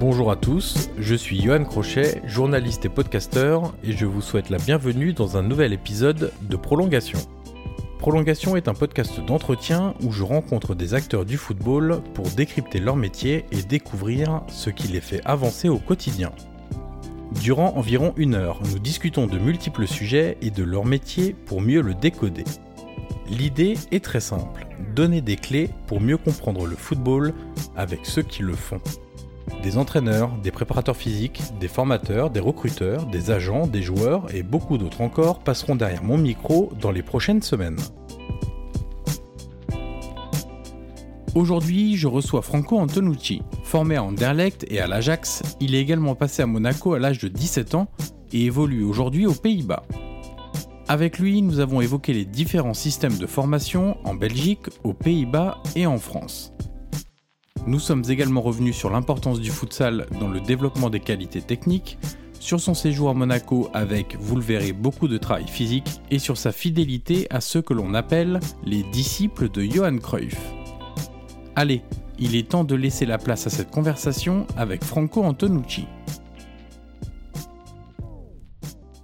Bonjour à tous, je suis Johan Crochet, journaliste et podcasteur, et je vous souhaite la bienvenue dans un nouvel épisode de Prolongation. Prolongation est un podcast d'entretien où je rencontre des acteurs du football pour décrypter leur métier et découvrir ce qui les fait avancer au quotidien. Durant environ une heure, nous discutons de multiples sujets et de leur métier pour mieux le décoder. L'idée est très simple, donner des clés pour mieux comprendre le football avec ceux qui le font. Des entraîneurs, des préparateurs physiques, des formateurs, des recruteurs, des agents, des joueurs et beaucoup d'autres encore passeront derrière mon micro dans les prochaines semaines. Aujourd'hui, je reçois Franco Antonucci. Formé à Anderlecht et à l'Ajax, il est également passé à Monaco à l'âge de 17 ans et évolue aujourd'hui aux Pays-Bas. Avec lui, nous avons évoqué les différents systèmes de formation en Belgique, aux Pays-Bas et en France. Nous sommes également revenus sur l'importance du futsal dans le développement des qualités techniques, sur son séjour à Monaco avec, vous le verrez, beaucoup de travail physique, et sur sa fidélité à ceux que l'on appelle les disciples de Johan Cruyff. Allez, il est temps de laisser la place à cette conversation avec Franco Antonucci.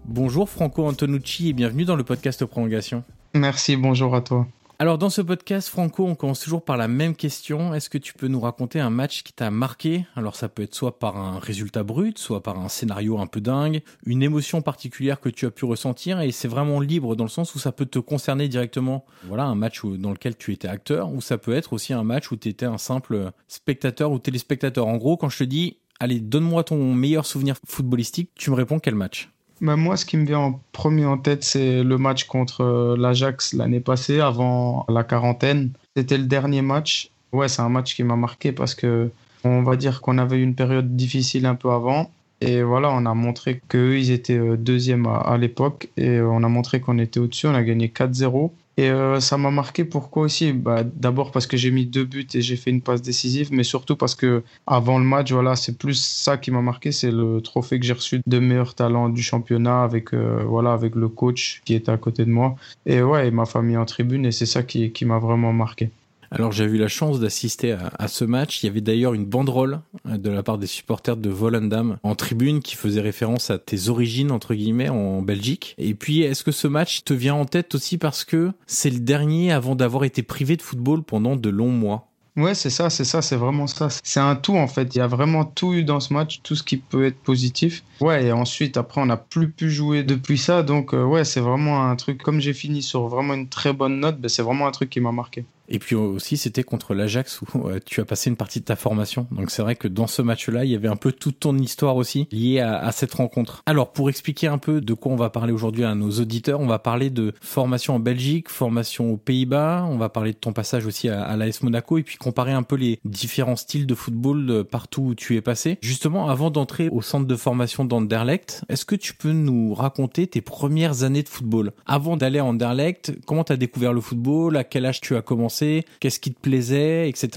Bonjour Franco Antonucci et bienvenue dans le podcast Prolongation. Merci, bonjour à toi. Alors dans ce podcast, Franco, on commence toujours par la même question. Est-ce que tu peux nous raconter un match qui t'a marqué? Alors ça peut être soit par un résultat brut, soit par un scénario un peu dingue, une émotion particulière que tu as pu ressentir, et c'est vraiment libre dans le sens où ça peut te concerner directement. Voilà, un match dans lequel tu étais acteur, ou ça peut être aussi un match où tu étais un simple spectateur ou téléspectateur. En gros, quand je te dis, allez, donne-moi ton meilleur souvenir footballistique, tu me réponds quel match? Moi, ce qui me vient en premier en tête, c'est le match contre euh, l'Ajax l'année passée, avant la quarantaine. C'était le dernier match. Ouais, c'est un match qui m'a marqué parce que on va dire qu'on avait eu une période difficile un peu avant. Et voilà, on a montré qu'eux, ils étaient euh, deuxième à, à l'époque. Et on a montré qu'on était au-dessus. On a gagné 4-0. Et euh, ça m'a marqué pourquoi aussi? Bah, D'abord parce que j'ai mis deux buts et j'ai fait une passe décisive, mais surtout parce que avant le match, voilà, c'est plus ça qui m'a marqué, c'est le trophée que j'ai reçu de meilleur talent du championnat avec, euh, voilà, avec le coach qui était à côté de moi. Et ouais, et ma famille en tribune, et c'est ça qui, qui m'a vraiment marqué. Alors j'ai eu la chance d'assister à, ce match. Il y avait d'ailleurs une banderole euh, de la part des supporters de Volendam en tribune qui faisait référence à tes origines entre guillemets en Belgique. Et puis est-ce que ce match te vient en tête aussi parce que c'est le dernier avant d'avoir été privé de football pendant de longs mois? Ouais, c'est ça, c'est ça, c'est vraiment ça. C'est un tout en fait. Il y a vraiment tout eu dans ce match, tout ce qui peut être positif. Ouais, et ensuite, après, on n'a plus pu jouer depuis ça. Donc, euh, ouais, c'est vraiment un truc. Comme j'ai fini sur vraiment une très bonne note, ben, c'est vraiment un truc qui m'a marqué. Et puis aussi, c'était contre l'Ajax où euh, tu as passé une partie de ta formation. Donc c'est vrai que dans ce match-là, il y avait un peu toute ton histoire aussi liée à, cette rencontre. Alors pour expliquer un peu de quoi on va parler aujourd'hui à nos auditeurs, on va parler de formation en Belgique, formation aux Pays-Bas, on va parler de ton passage aussi à, à l'AS Monaco et puis comparer un peu les différents styles de football partout où tu es passé. Justement, avant d'entrer au centre de formation d'Anderlecht, est-ce que tu peux nous raconter tes premières années de football? Avant d'aller à Anderlecht, comment tu as découvert le football? À quel âge tu as commencé Qu'est-ce qui te plaisait, etc..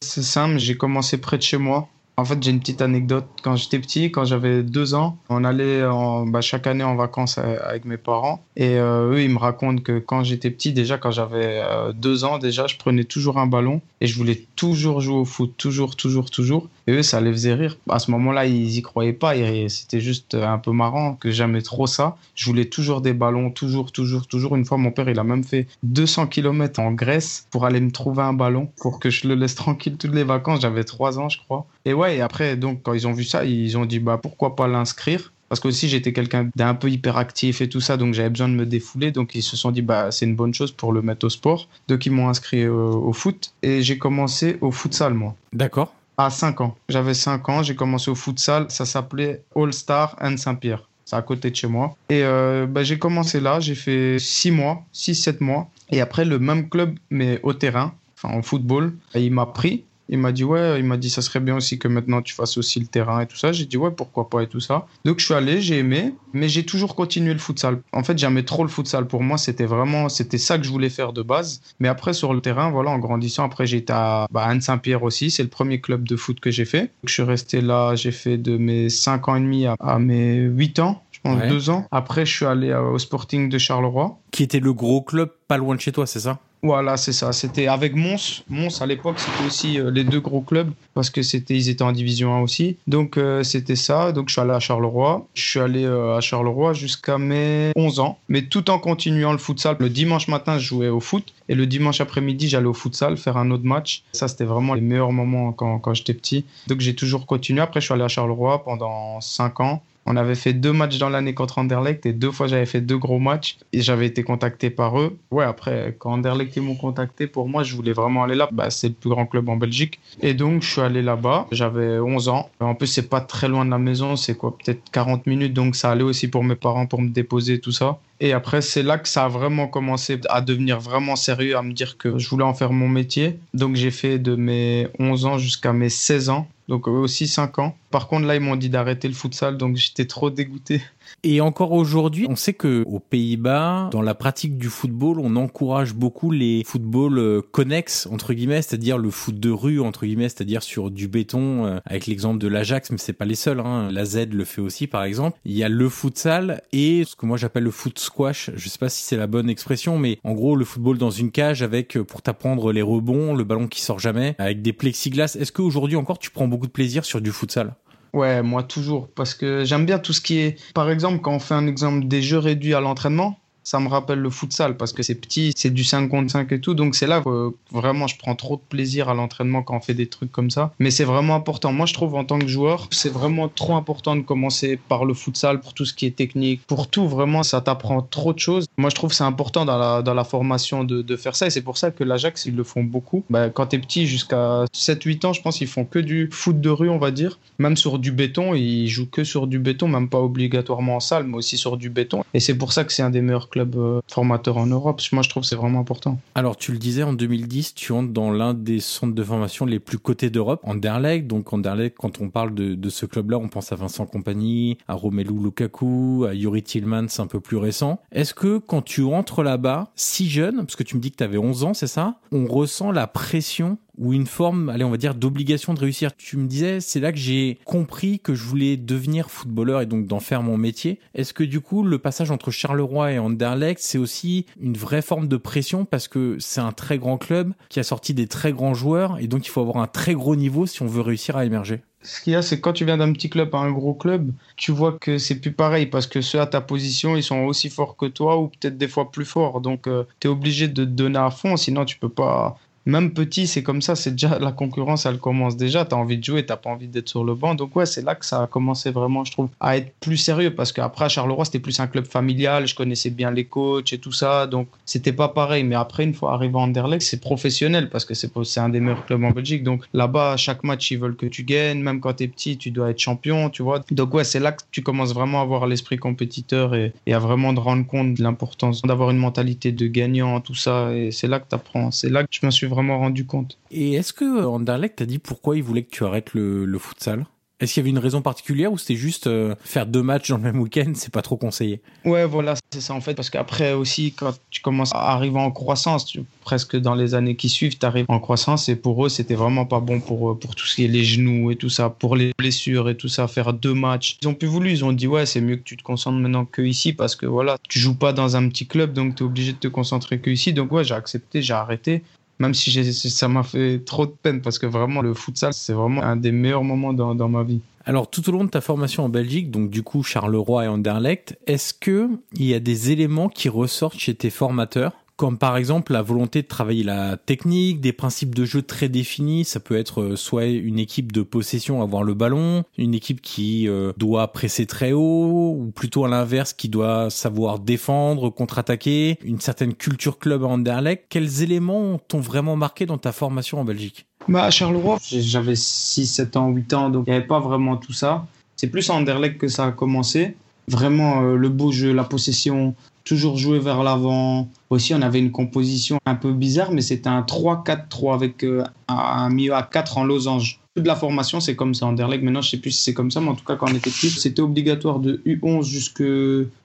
C'est simple, j'ai commencé près de chez moi, En fait, j'ai une petite anecdote. Quand j'étais petit, quand j'avais deux ans, on allait en, bah, chaque année en vacances avec mes parents. Et euh, eux, ils me racontent que quand j'étais petit, déjà quand j'avais euh, deux ans, déjà, je prenais toujours un ballon et je voulais toujours jouer au foot, toujours, toujours, toujours. Et eux, ça les faisait rire. À ce moment-là, ils y croyaient pas. C'était juste un peu marrant que j'aimais trop ça. Je voulais toujours des ballons, toujours, toujours, toujours. Une fois, mon père, il a même fait 200 km en Grèce pour aller me trouver un ballon pour que je le laisse tranquille toutes les vacances. J'avais trois ans, je crois. Et ouais, et après, donc, quand ils ont vu ça, ils ont dit, bah, pourquoi pas l'inscrire? Parce que aussi j'étais quelqu'un d'un peu hyperactif et tout ça, donc j'avais besoin de me défouler. Donc ils se sont dit bah c'est une bonne chose pour le mettre au sport. Donc ils m'ont inscrit au foot et j'ai commencé au futsal moi. D'accord. À 5 ans. J'avais 5 ans, j'ai commencé au futsal. Ça s'appelait All Star and Saint-Pierre. C'est à côté de chez moi. Et euh, bah, j'ai commencé là, j'ai fait 6 mois, 6-7 mois. Et après, le même club, mais au terrain, enfin en football, il m'a pris il m'a dit ouais, il m'a dit ça serait bien aussi que maintenant tu fasses aussi le terrain et tout ça. J'ai dit ouais, pourquoi pas et tout ça. Donc je suis allé, j'ai aimé, mais j'ai toujours continué le futsal. En fait, j'aimais trop le futsal. Pour moi, c'était vraiment, c'était ça que je voulais faire de base. Mais après sur le terrain, voilà, en grandissant, après été à bah, Anne-Saint-Pierre aussi. C'est le premier club de foot que j'ai fait. Donc, je suis resté là, j'ai fait de mes 5 ans et demi à, mes 8 ans. Je pense deux ans. Après, je suis allé au Sporting de Charleroi. Qui était le gros club pas loin de chez toi, c'est ça? Voilà, c'est ça. C'était avec Mons. Mons, à l'époque, c'était aussi euh, les deux gros clubs parce que c'était, ils étaient en division 1 aussi. Donc, euh, c'était ça. Donc, je suis allé à Charleroi. Je suis allé euh, à Charleroi jusqu'à mes 11 ans, mais tout en continuant le futsal. Le dimanche matin, je jouais au foot et le dimanche après-midi, j'allais au futsal faire un autre match. Ça, c'était vraiment les meilleurs moments quand, quand j'étais petit. Donc, j'ai toujours continué. Après, je suis allé à Charleroi pendant 5 ans. On avait fait deux matchs dans l'année contre Anderlecht et deux fois j'avais fait deux gros matchs et j'avais été contacté par eux. Ouais, après, quand Anderlecht ils m'ont contacté, pour moi, je voulais vraiment aller là. Bah, c'est le plus grand club en Belgique. Et donc, je suis allé là-bas. J'avais 11 ans. En plus, c'est pas très loin de la maison. C'est quoi, peut-être 40 minutes. Donc, ça allait aussi pour mes parents pour me déposer, tout ça. Et après, c'est là que ça a vraiment commencé à devenir vraiment sérieux, à me dire que je voulais en faire mon métier. Donc, j'ai fait de mes 11 ans jusqu'à mes 16 ans donc aussi 5 ans. Par contre, là, ils m'ont dit d'arrêter le futsal, donc j'étais trop dégoûté. Et encore aujourd'hui, on sait que aux Pays-Bas, dans la pratique du football, on encourage beaucoup les footballs euh, connexes entre guillemets, c'est-à-dire le foot de rue entre guillemets, c'est-à-dire sur du béton, euh, avec l'exemple de l'Ajax, mais c'est pas les seuls. Hein. La Z le fait aussi, par exemple. Il y a le futsal et ce que moi j'appelle le foot squash. Je sais pas si c'est la bonne expression, mais en gros le football dans une cage avec euh, pour t'apprendre les rebonds, le ballon qui sort jamais, avec des plexiglas. Est-ce qu'aujourd'hui encore tu prends beaucoup de plaisir sur du futsal? Ouais, moi toujours, parce que j'aime bien tout ce qui est, par exemple, quand on fait un exemple des jeux réduits à l'entraînement, ça me rappelle le futsal parce que c'est petit, c'est du 5 contre 5 et tout. Donc c'est là que vraiment je prends trop de plaisir à l'entraînement quand on fait des trucs comme ça. Mais c'est vraiment important. Moi je trouve en tant que joueur, c'est vraiment trop important de commencer par le futsal pour tout ce qui est technique. Pour tout, vraiment, ça t'apprend trop de choses. Moi je trouve c'est important dans la, dans la formation de, de faire ça. Et c'est pour ça que l'Ajax, ils le font beaucoup. Bah, quand t'es petit, jusqu'à 7-8 ans, je pense, ils font que du foot de rue, on va dire. Même sur du béton, ils jouent que sur du béton, même pas obligatoirement en salle, mais aussi sur du béton. Et c'est pour ça que c'est un des meilleurs clubs club euh, formateur en Europe. Moi, je trouve que c'est vraiment important. Alors, tu le disais, en 2010, tu entres dans l'un des centres de formation les plus cotés d'Europe, Anderlecht. Donc, Anderlecht, quand on parle de, de ce club-là, on pense à Vincent Compagnie, à Romelu Lukaku, à Yuri Tillmans, un peu plus récent. Est-ce que quand tu entres là-bas, si jeune, parce que tu me dis que tu avais 11 ans, c'est ça, on ressent la pression ou une forme, allez, on va dire, d'obligation de réussir. Tu me disais, c'est là que j'ai compris que je voulais devenir footballeur et donc d'en faire mon métier. Est-ce que du coup, le passage entre Charleroi et Anderlecht, c'est aussi une vraie forme de pression parce que c'est un très grand club qui a sorti des très grands joueurs et donc il faut avoir un très gros niveau si on veut réussir à émerger? Ce qu'il y a, c'est quand tu viens d'un petit club à un gros club, tu vois que c'est plus pareil parce que ceux à ta position, ils sont aussi forts que toi ou peut-être des fois plus forts. Donc, euh, tu es obligé de te donner à fond, sinon tu peux pas même petit, c'est comme ça, c'est déjà la concurrence, elle commence déjà. Tu as envie de jouer, tu pas envie d'être sur le banc. Donc, ouais, c'est là que ça a commencé vraiment, je trouve, à être plus sérieux parce qu'après, à Charleroi, c'était plus un club familial. Je connaissais bien les coachs et tout ça. Donc, c'était pas pareil. Mais après, une fois arrivé à Anderlecht, c'est professionnel parce que c'est un des meilleurs clubs en Belgique. Donc, là-bas, chaque match, ils veulent que tu gagnes. Même quand tu es petit, tu dois être champion, tu vois. Donc, ouais, c'est là que tu commences vraiment à avoir l'esprit compétiteur et, et, à vraiment te rendre compte de l'importance d'avoir une mentalité de gagnant, tout ça. Et c'est là que tu apprends. C'est là que je me suis vraiment rendu compte. Et est-ce que Anderlecht t'a dit pourquoi il voulait que tu arrêtes le, le futsal? Est-ce qu'il y avait une raison particulière ou c'était juste euh, faire deux matchs dans le même week-end, c'est pas trop conseillé? Ouais, voilà, c'est ça en fait, parce qu'après aussi, quand tu commences à arriver en croissance, presque dans les années qui suivent, tu arrives en croissance et pour eux, c'était vraiment pas bon pour, euh, pour tout ce qui est les genoux et tout ça, pour les blessures et tout ça, faire deux matchs. Ils ont plus voulu, ils ont dit ouais, c'est mieux que tu te concentres maintenant que ici parce que voilà, tu joues pas dans un petit club, donc tu es obligé de te concentrer que ici. Donc ouais, j'ai accepté, j'ai arrêté même si ça m'a fait trop de peine parce que vraiment le futsal c'est vraiment un des meilleurs moments dans, dans, ma vie. Alors tout au long de ta formation en Belgique, donc du coup Charleroi et Anderlecht, est-ce que il y a des éléments qui ressortent chez tes formateurs? Comme par exemple la volonté de travailler la technique, des principes de jeu très définis. Ça peut être euh, soit une équipe de possession avoir le ballon, une équipe qui euh, doit presser très haut, ou plutôt à l'inverse qui doit savoir défendre, contre-attaquer, une certaine culture club à Anderlecht. Quels éléments t'ont vraiment marqué dans ta formation en Belgique? Bah, À Charleroi, j'avais 6, 7 ans, 8 ans, donc il n'y avait pas vraiment tout ça. C'est plus à Anderlecht que ça a commencé. Vraiment euh, le beau jeu, la possession, toujours jouer vers l'avant. Aussi, on avait une composition un peu bizarre, mais c'était un 3-4-3 avec euh, un milieu à 4 en losange. Toute la formation, c'est comme ça. En Derleg, maintenant, je sais plus si c'est comme ça, mais en tout cas, quand on était petit, c'était obligatoire de U11 jusqu'à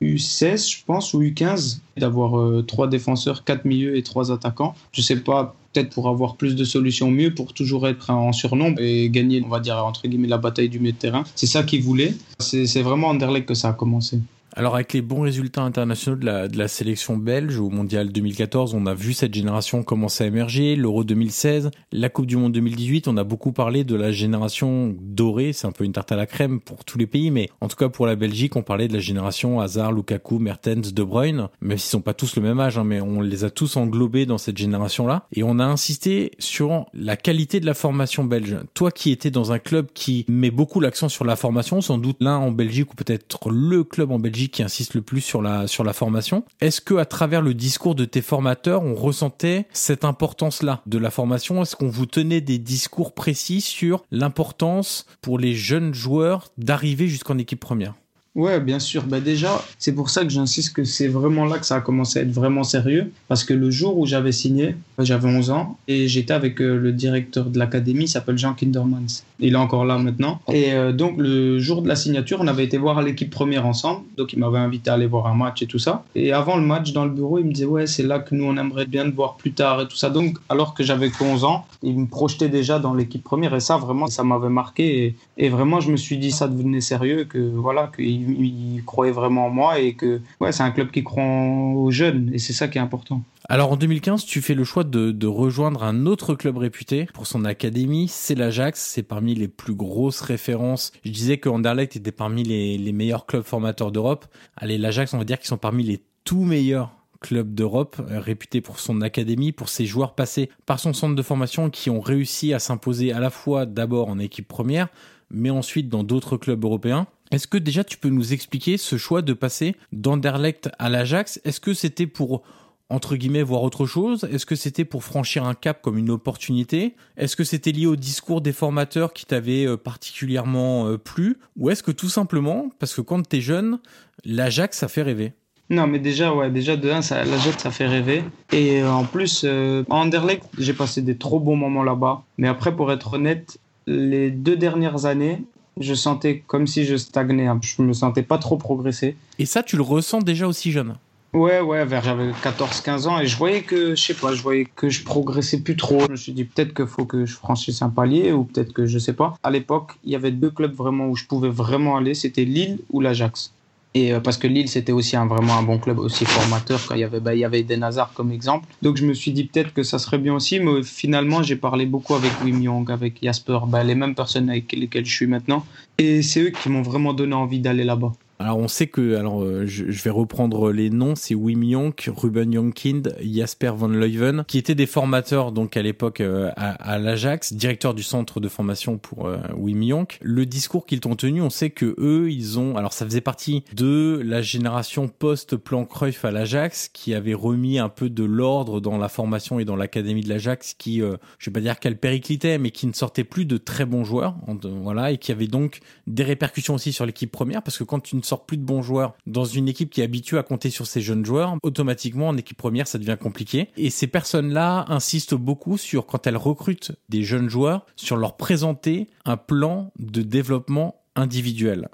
U16, je pense, ou U15, d'avoir euh, trois défenseurs, quatre milieux et trois attaquants. Je sais pas, peut-être pour avoir plus de solutions mieux, pour toujours être en surnombre et gagner, on va dire, entre guillemets, la bataille du milieu de terrain. C'est ça qu'ils voulaient. C'est vraiment en Derleg que ça a commencé. Alors avec les bons résultats internationaux de la, de la sélection belge au Mondial 2014, on a vu cette génération commencer à émerger, l'Euro 2016, la Coupe du Monde 2018, on a beaucoup parlé de la génération dorée, c'est un peu une tarte à la crème pour tous les pays, mais en tout cas pour la Belgique, on parlait de la génération Hazard, Lukaku, Mertens, De Bruyne, même s'ils sont pas tous le même âge, hein, mais on les a tous englobés dans cette génération-là, et on a insisté sur la qualité de la formation belge. Toi qui étais dans un club qui met beaucoup l'accent sur la formation, sans doute l'un en Belgique ou peut-être le club en Belgique qui insiste le plus sur la, sur la formation. Est-ce que à travers le discours de tes formateurs, on ressentait cette importance-là de la formation? Est-ce qu'on vous tenait des discours précis sur l'importance pour les jeunes joueurs d'arriver jusqu'en équipe première? Ouais, bien sûr. Bah déjà, c'est pour ça que j'insiste que c'est vraiment là que ça a commencé à être vraiment sérieux. Parce que le jour où j'avais signé, j'avais 11 ans et j'étais avec euh, le directeur de l'académie, il s'appelle Jean Kindermans. Il est encore là maintenant. Et euh, donc, le jour de la signature, on avait été voir l'équipe première ensemble. Donc, il m'avait invité à aller voir un match et tout ça. Et avant le match, dans le bureau, il me disait Ouais, c'est là que nous, on aimerait bien te voir plus tard et tout ça. Donc, alors que j'avais 11 ans, il me projetait déjà dans l'équipe première. Et ça, vraiment, ça m'avait marqué. Et, et, vraiment, je me suis dit, ça devenait sérieux, que voilà, qu'il il, croyait vraiment en moi et que ouais, c'est un club qui croit aux jeunes et c'est ça qui est important. Alors en 2015, tu fais le choix de, de, rejoindre un autre club réputé pour son académie, c'est l'Ajax, c'est parmi les plus grosses références. Je disais que Anderlecht était parmi les, meilleurs clubs formateurs d'Europe. Allez, l'Ajax, on va dire qu'ils sont parmi les tout meilleurs clubs d'Europe, euh, réputé pour son académie, pour ses joueurs passés par son centre de formation qui ont réussi à s'imposer à la fois d'abord en équipe première, mais ensuite dans d'autres clubs européens. Est-ce que déjà tu peux nous expliquer ce choix de passer d'Anderlecht à l'Ajax? Est-ce que c'était pour entre guillemets voir autre chose? Est-ce que c'était pour franchir un cap comme une opportunité? Est-ce que c'était lié au discours des formateurs qui t'avaient euh, particulièrement euh, plu? Ou est-ce que tout simplement parce que quand t'es jeune, l'Ajax ça fait rêver? Non, mais déjà, ouais, déjà de 1, ça, l'Ajax, ça fait rêver. Et euh, en plus, à Anderlecht, j'ai passé des trop bons moments là-bas. Mais après, pour être honnête, les deux dernières années, je sentais comme si je stagnais. Je me sentais pas trop progresser. Et ça, tu le ressens déjà aussi jeune? Ouais, ouais, vers j'avais 14-15 ans et je voyais que, je sais pas, je voyais que je progressais plus trop. Je me suis dit peut-être qu'il faut que je franchisse un palier ou peut-être que je sais pas. À l'époque, il y avait deux clubs vraiment où je pouvais vraiment aller, c'était Lille ou l'Ajax. Et euh, parce que Lille, c'était aussi un, vraiment un bon club, aussi formateur. Quand il y avait, bah, il y avait Eden Hazard comme exemple. Donc je me suis dit peut-être que ça serait bien aussi. Mais finalement, j'ai parlé beaucoup avec Wim Young, avec Jasper, bah, les mêmes personnes avec lesquelles je suis maintenant. Et c'est eux qui m'ont vraiment donné envie d'aller là-bas. Alors on sait que, alors euh, je, vais reprendre les noms, c'est Wim Jonk, Ruben Jonkind, Jasper Van Leuven, qui étaient des formateurs donc à l'époque euh, à, l'Ajax, directeur du centre de formation pour euh, Wim Jonk. Le discours qu'ils t'ont tenu, on sait que eux, ils ont, alors ça faisait partie de la génération post-plan Cruyff à l'Ajax, qui avait remis un peu de l'ordre dans la formation et dans l'académie de l'Ajax, qui, je vais pas dire qu'elle périclitait, mais qui ne sortait plus de très bons joueurs, voilà, et qui avait donc des répercussions aussi sur l'équipe première, parce que quand tu ne sort plus de bons joueurs dans une équipe qui est habituée à compter sur ses jeunes joueurs, automatiquement en équipe première, ça devient compliqué. Et ces personnes-là insistent beaucoup sur, quand elles recrutent des jeunes joueurs, sur leur présenter un plan de développement individuel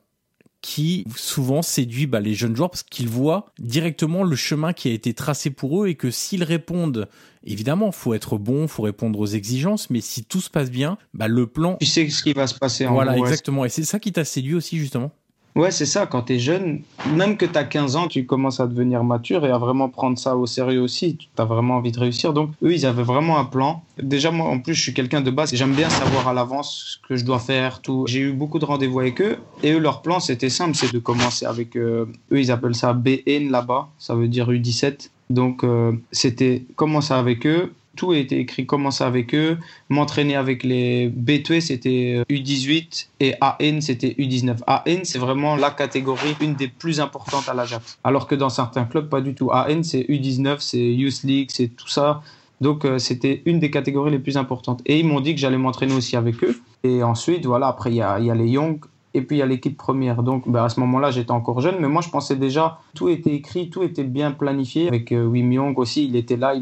qui souvent séduit bah, les jeunes joueurs parce qu'ils voient directement le chemin qui a été tracé pour eux et que s'ils répondent, évidemment, faut être bon, faut répondre aux exigences, mais si tout se passe bien, bah, le plan. Tu sais ce qui va se passer. En voilà, exactement. Et c'est ça qui t'a séduit aussi justement? Ouais, c'est ça. Quand tu es jeune, même que tu as 15 ans, tu commences à devenir mature et à vraiment prendre ça au sérieux aussi. Tu as vraiment envie de réussir. Donc, eux, ils avaient vraiment un plan. Déjà, moi, en plus, je suis quelqu'un de base. J'aime bien savoir à l'avance ce que je dois faire, tout. J'ai eu beaucoup de rendez-vous avec eux. Et eux, leur plan, c'était simple c'est de commencer avec. Euh, eux, ils appellent ça BN là-bas. Ça veut dire U17. Donc, euh, c'était commencer avec eux, tout a été écrit, commencer avec eux, m'entraîner avec les B2, c'était U18 et AN, c'était U19. AN, c'est vraiment la catégorie, une des plus importantes à l'Ajax. Alors que dans certains clubs, pas du tout. AN, c'est U19, c'est Youth League, c'est tout ça. Donc, euh, c'était une des catégories les plus importantes. Et ils m'ont dit que j'allais m'entraîner aussi avec eux. Et ensuite, voilà, après, il y a les Young et puis il y a l'équipe première. Donc ben, à ce moment-là, j'étais encore jeune, mais moi je pensais déjà, tout était écrit, tout était bien planifié. Avec euh, Wim Young aussi, il était là,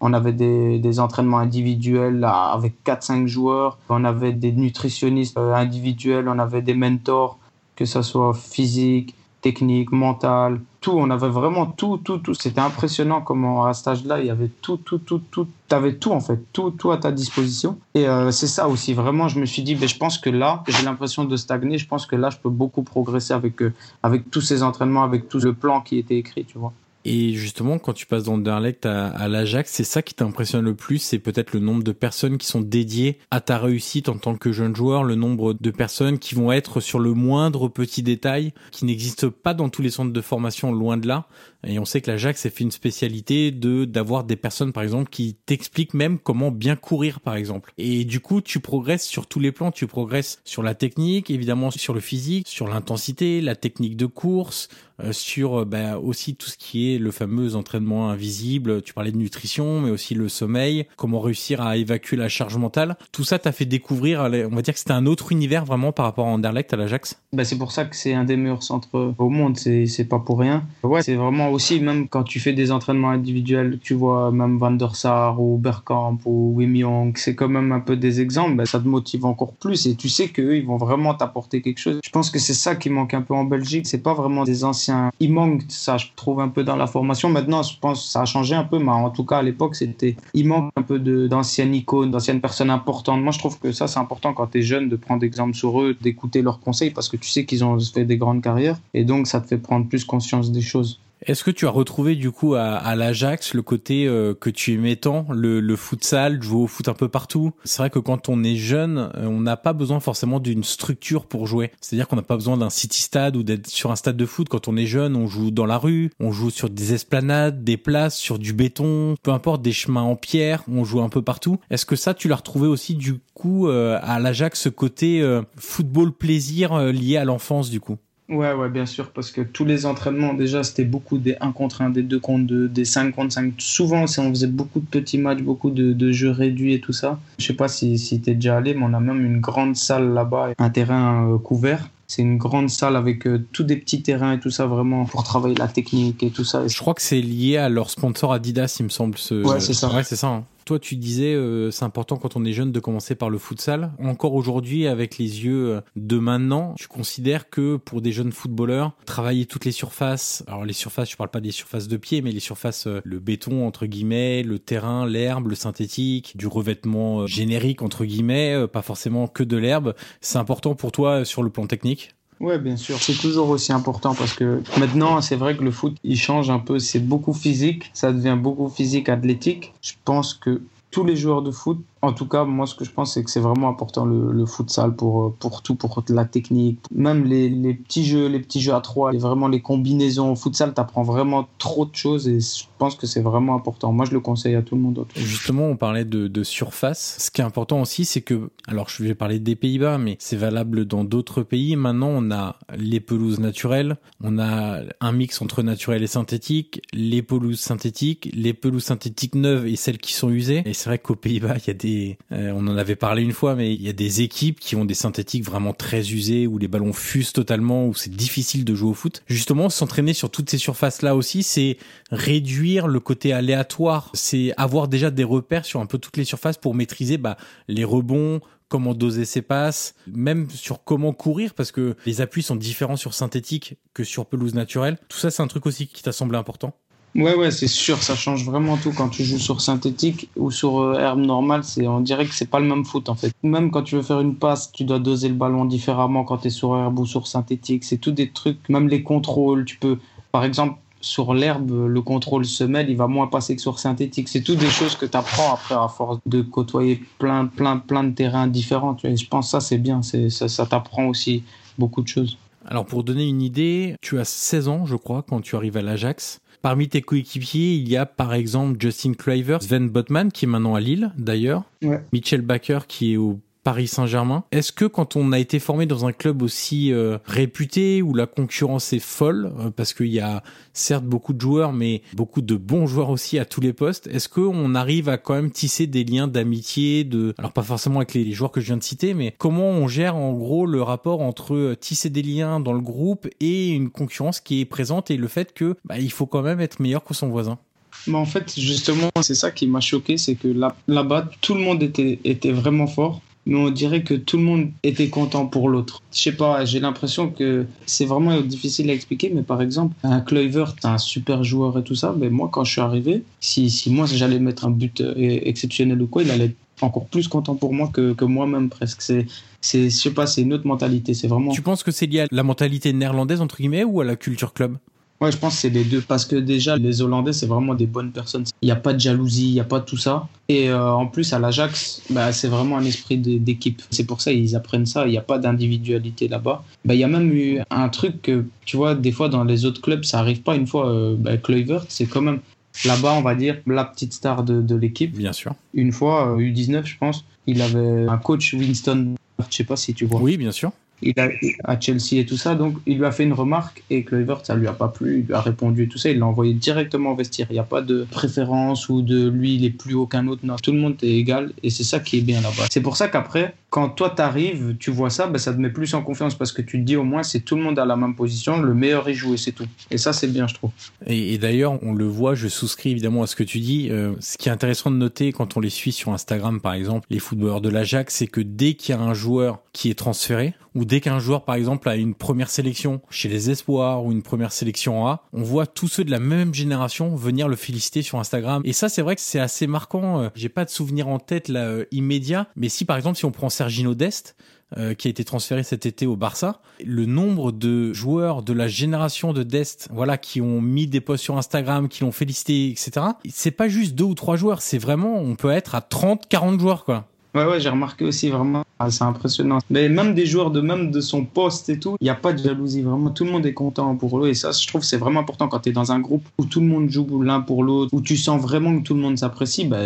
on avait des, des entraînements individuels avec 4-5 joueurs, on avait des nutritionnistes euh, individuels, on avait des mentors, que ce soit physique, technique, mentale, tout. On avait vraiment tout, tout, tout. C'était impressionnant comment à cet âge-là, il y avait tout, tout, tout, tout. Tu avais tout en fait, tout, tout à ta disposition. Et euh, c'est ça aussi. Vraiment, je me suis dit, ben, je pense que là, j'ai l'impression de stagner. Je pense que là, je peux beaucoup progresser avec, euh, avec tous ces entraînements, avec tout le plan qui était écrit, tu vois. Et justement, quand tu passes d'Anderlecht à, à l'Ajax, c'est ça qui t'impressionne le plus, c'est peut-être le nombre de personnes qui sont dédiées à ta réussite en tant que jeune joueur, le nombre de personnes qui vont être sur le moindre petit détail, qui n'existe pas dans tous les centres de formation, loin de là. Et on sait que l'Ajax a fait une spécialité de d'avoir des personnes, par exemple, qui t'expliquent même comment bien courir, par exemple. Et du coup, tu progresses sur tous les plans. Tu progresses sur la technique, évidemment sur le physique, sur l'intensité, la technique de course, sur bah, aussi tout ce qui est le fameux entraînement invisible. Tu parlais de nutrition, mais aussi le sommeil, comment réussir à évacuer la charge mentale. Tout ça t'a fait découvrir, on va dire que c'était un autre univers vraiment par rapport à Anderlecht, à l'Ajax? Bah, c'est pour ça que c'est un des meilleurs centres au monde. C'est pas pour rien. Ouais, c'est vraiment aussi même quand tu fais des entraînements individuels, tu vois même Van der Sar ou Bergkamp ou Wim Young, c'est quand même un peu des exemples. Bah, ça te motive encore plus et tu sais qu'eux ils vont vraiment t'apporter quelque chose. Je pense que c'est ça qui manque un peu en Belgique. C'est pas vraiment des anciens il manque ça, je trouve un peu dans la formation. Maintenant, je pense que ça a changé un peu, mais en tout cas, à l'époque, c'était, il manque un peu d'anciennes icônes, d'anciennes personnes importantes. Moi, je trouve que ça, c'est important quand tu es jeune de prendre exemple sur eux, d'écouter leurs conseils parce que tu sais qu'ils ont fait des grandes carrières et donc ça te fait prendre plus conscience des choses. Est-ce que tu as retrouvé du coup à, l'Ajax le côté euh, que tu aimais tant, le, le futsal, jouer au foot un peu partout? C'est vrai que quand on est jeune, euh, on n'a pas besoin forcément d'une structure pour jouer. C'est-à-dire qu'on n'a pas besoin d'un city stade ou d'être sur un stade de foot. Quand on est jeune, on joue dans la rue, on joue sur des esplanades, des places, sur du béton, peu importe, des chemins en pierre, on joue un peu partout. Est-ce que ça, tu l'as retrouvé aussi du coup euh, à l'Ajax, ce côté football plaisir lié à l'enfance du coup? Ouais, ouais, bien sûr, parce que tous les entraînements, déjà, c'était beaucoup des 1 contre 1, des 2 contre 2, des 5 contre 5. Souvent, on faisait beaucoup de petits matchs, beaucoup de, de jeux réduits et tout ça. Je sais pas si, si tu es déjà allé, mais on a même une grande salle là-bas, un terrain euh, couvert. C'est une grande salle avec euh, tous des petits terrains et tout ça, vraiment, pour travailler la technique et tout ça. Je crois que c'est lié à leur sponsor Adidas, il me semble. Ce... Ouais, c'est ça. Ouais, c'est ça. Hein toi, tu disais, euh, c'est important quand on est jeune de commencer par le futsal. Encore aujourd'hui, avec les yeux euh, de maintenant, tu considères que pour des jeunes footballeurs, travailler toutes les surfaces, alors les surfaces, je parle pas des surfaces de pied, mais les surfaces, euh, le béton entre guillemets, le terrain, l'herbe, le synthétique, du revêtement générique entre guillemets, pas forcément que de l'herbe, c'est important pour toi sur le plan technique? Ouais, bien sûr. C'est toujours aussi important parce que maintenant, c'est vrai que le foot, il change un peu. C'est beaucoup physique. Ça devient beaucoup physique, athlétique. Je pense que tous les joueurs de foot en tout cas, moi, ce que je pense, c'est que c'est vraiment important le, le, futsal pour, euh, tout, pour la technique. Même les, petits jeux, les petits jeux à trois, vraiment les combinaisons au futsal, t'apprends vraiment trop de choses et je pense que c'est vraiment important. Moi, je le conseille à tout le monde. Justement, on parlait de, de surface. Ce qui est important aussi, c'est que, alors je vais parler des Pays-Bas, mais c'est valable dans d'autres pays. Maintenant, on a les pelouses naturelles, on a un mix entre naturel et synthétique, les pelouses synthétiques, les pelouses synthétiques neuves et celles qui sont usées. Et c'est vrai qu'aux Pays-Bas, il y a des des, euh, on en avait parlé une fois, mais il y a des équipes qui ont des synthétiques vraiment très usés, où les ballons fusent totalement, où c'est difficile de jouer au foot. Justement, s'entraîner sur toutes ces surfaces-là aussi, c'est réduire le côté aléatoire. C'est avoir déjà des repères sur un peu toutes les surfaces pour maîtriser bah, les rebonds, comment doser ses passes, même sur comment courir, parce que les appuis sont différents sur synthétique que sur pelouse naturelle. Tout ça, c'est un truc aussi qui t'a semblé important? Ouais, ouais, c'est sûr, ça change vraiment tout quand tu joues sur synthétique ou sur euh, herbe normale. C'est, on dirait que c'est pas le même foot en fait. Même quand tu veux faire une passe, tu dois doser le ballon différemment quand tu es sur herbe ou sur synthétique. C'est tout des trucs, même les contrôles. Tu peux, par exemple, sur l'herbe, le contrôle semelle, il va moins passer que sur synthétique. C'est tout des choses que tu apprends après à force de côtoyer plein, plein, plein de terrains différents. Je pense que ça, c'est bien. Ça t'apprend aussi beaucoup de choses. Alors, pour donner une idée, tu as 16 ans, je crois, quand tu arrives à l'Ajax. Parmi tes coéquipiers, il y a par exemple Justin Kluivert, Sven Botman qui est maintenant à Lille d'ailleurs, ouais. Mitchell Baker qui est au Paris Saint-Germain. Est-ce que quand on a été formé dans un club aussi euh, réputé où la concurrence est folle, euh, parce qu'il y a certes beaucoup de joueurs, mais beaucoup de bons joueurs aussi à tous les postes, est-ce qu'on arrive à quand même tisser des liens d'amitié, de, alors pas forcément avec les, joueurs que je viens de citer, mais comment on gère en gros le rapport entre euh, tisser des liens dans le groupe et une concurrence qui est présente et le fait que bah, il faut quand même être meilleur que son voisin? Mais en fait, justement, c'est ça qui m'a choqué, c'est que là, là-bas, tout le monde était vraiment fort mais on dirait que tout le monde était content pour l'autre. Je sais pas, j'ai l'impression que c'est vraiment difficile à expliquer, mais par exemple, un Kluivert, un super joueur et tout ça, mais moi, quand je suis arrivé, si, si moi j'allais mettre un but euh, exceptionnel ou quoi, il allait être encore plus content pour moi que, que moi-même presque. C'est, c'est, je sais pas, c'est une autre mentalité. C'est vraiment. Tu penses que c'est lié à la mentalité néerlandaise entre guillemets ou à la culture club? Ouais, je pense que c'est les deux. Parce que déjà, les Hollandais, c'est vraiment des bonnes personnes. Il n'y a pas de jalousie, il n'y a pas tout ça. Et euh, en plus, à l'Ajax, bah, c'est vraiment un esprit d'équipe. C'est pour ça qu'ils apprennent ça. Il n'y a pas d'individualité là-bas. Bah, il y a même eu un truc que, tu vois, des fois, dans les autres clubs, ça n'arrive pas. Une fois, euh, bah, Kluivert, c'est quand même là-bas, on va dire, la petite star de, de l'équipe. Bien sûr. Une fois, U19, je pense, il avait un coach, Winston, je sais pas si tu vois. Oui, bien sûr il a, à Chelsea et tout ça. Donc, il lui a fait une remarque et Kluivert, ça lui a pas plu. Il lui a répondu et tout ça. Il l'a envoyé directement au vestiaire. Il n'y a pas de préférence ou de lui, il est plus haut qu'un autre. Non, tout le monde est égal et c'est ça qui est bien là-bas. C'est pour ça qu'après, quand toi t'arrives, tu vois ça, ben, ça te met plus en confiance parce que tu te dis au moins c'est tout le monde à la même position, le meilleur est joué, c'est tout. Et ça, c'est bien, je trouve. Et, d'ailleurs, on le voit, je souscris évidemment à ce que tu dis. Euh, ce qui est intéressant de noter quand on les suit sur Instagram, par exemple, les footballeurs de l'Ajax, c'est que dès qu'il y a un joueur qui est transféré, ou dès qu'un joueur, par exemple, a une première sélection chez les Espoirs ou une première sélection A, on voit tous ceux de la même génération venir le féliciter sur Instagram. Et ça, c'est vrai que c'est assez marquant. Euh, j'ai pas de souvenir en tête là euh, immédiat, mais si par exemple, si on prend Sergino Dest, euh, qui a été transféré cet été au Barça. Le nombre de joueurs de la génération de Dest, voilà, qui ont mis des posts sur Instagram, qui l'ont félicité, etc. C'est pas juste deux ou trois joueurs, c'est vraiment, on peut être à 30, 40 joueurs, quoi. Ouais, ouais, j'ai remarqué aussi vraiment. Ah, c'est impressionnant. Mais même des joueurs de même de son poste et tout, il n'y a pas de jalousie. Vraiment, tout le monde est content pour lui. Et ça, je trouve, c'est vraiment important quand tu es dans un groupe où tout le monde joue l'un pour l'autre, où tu sens vraiment que tout le monde s'apprécie. Bah,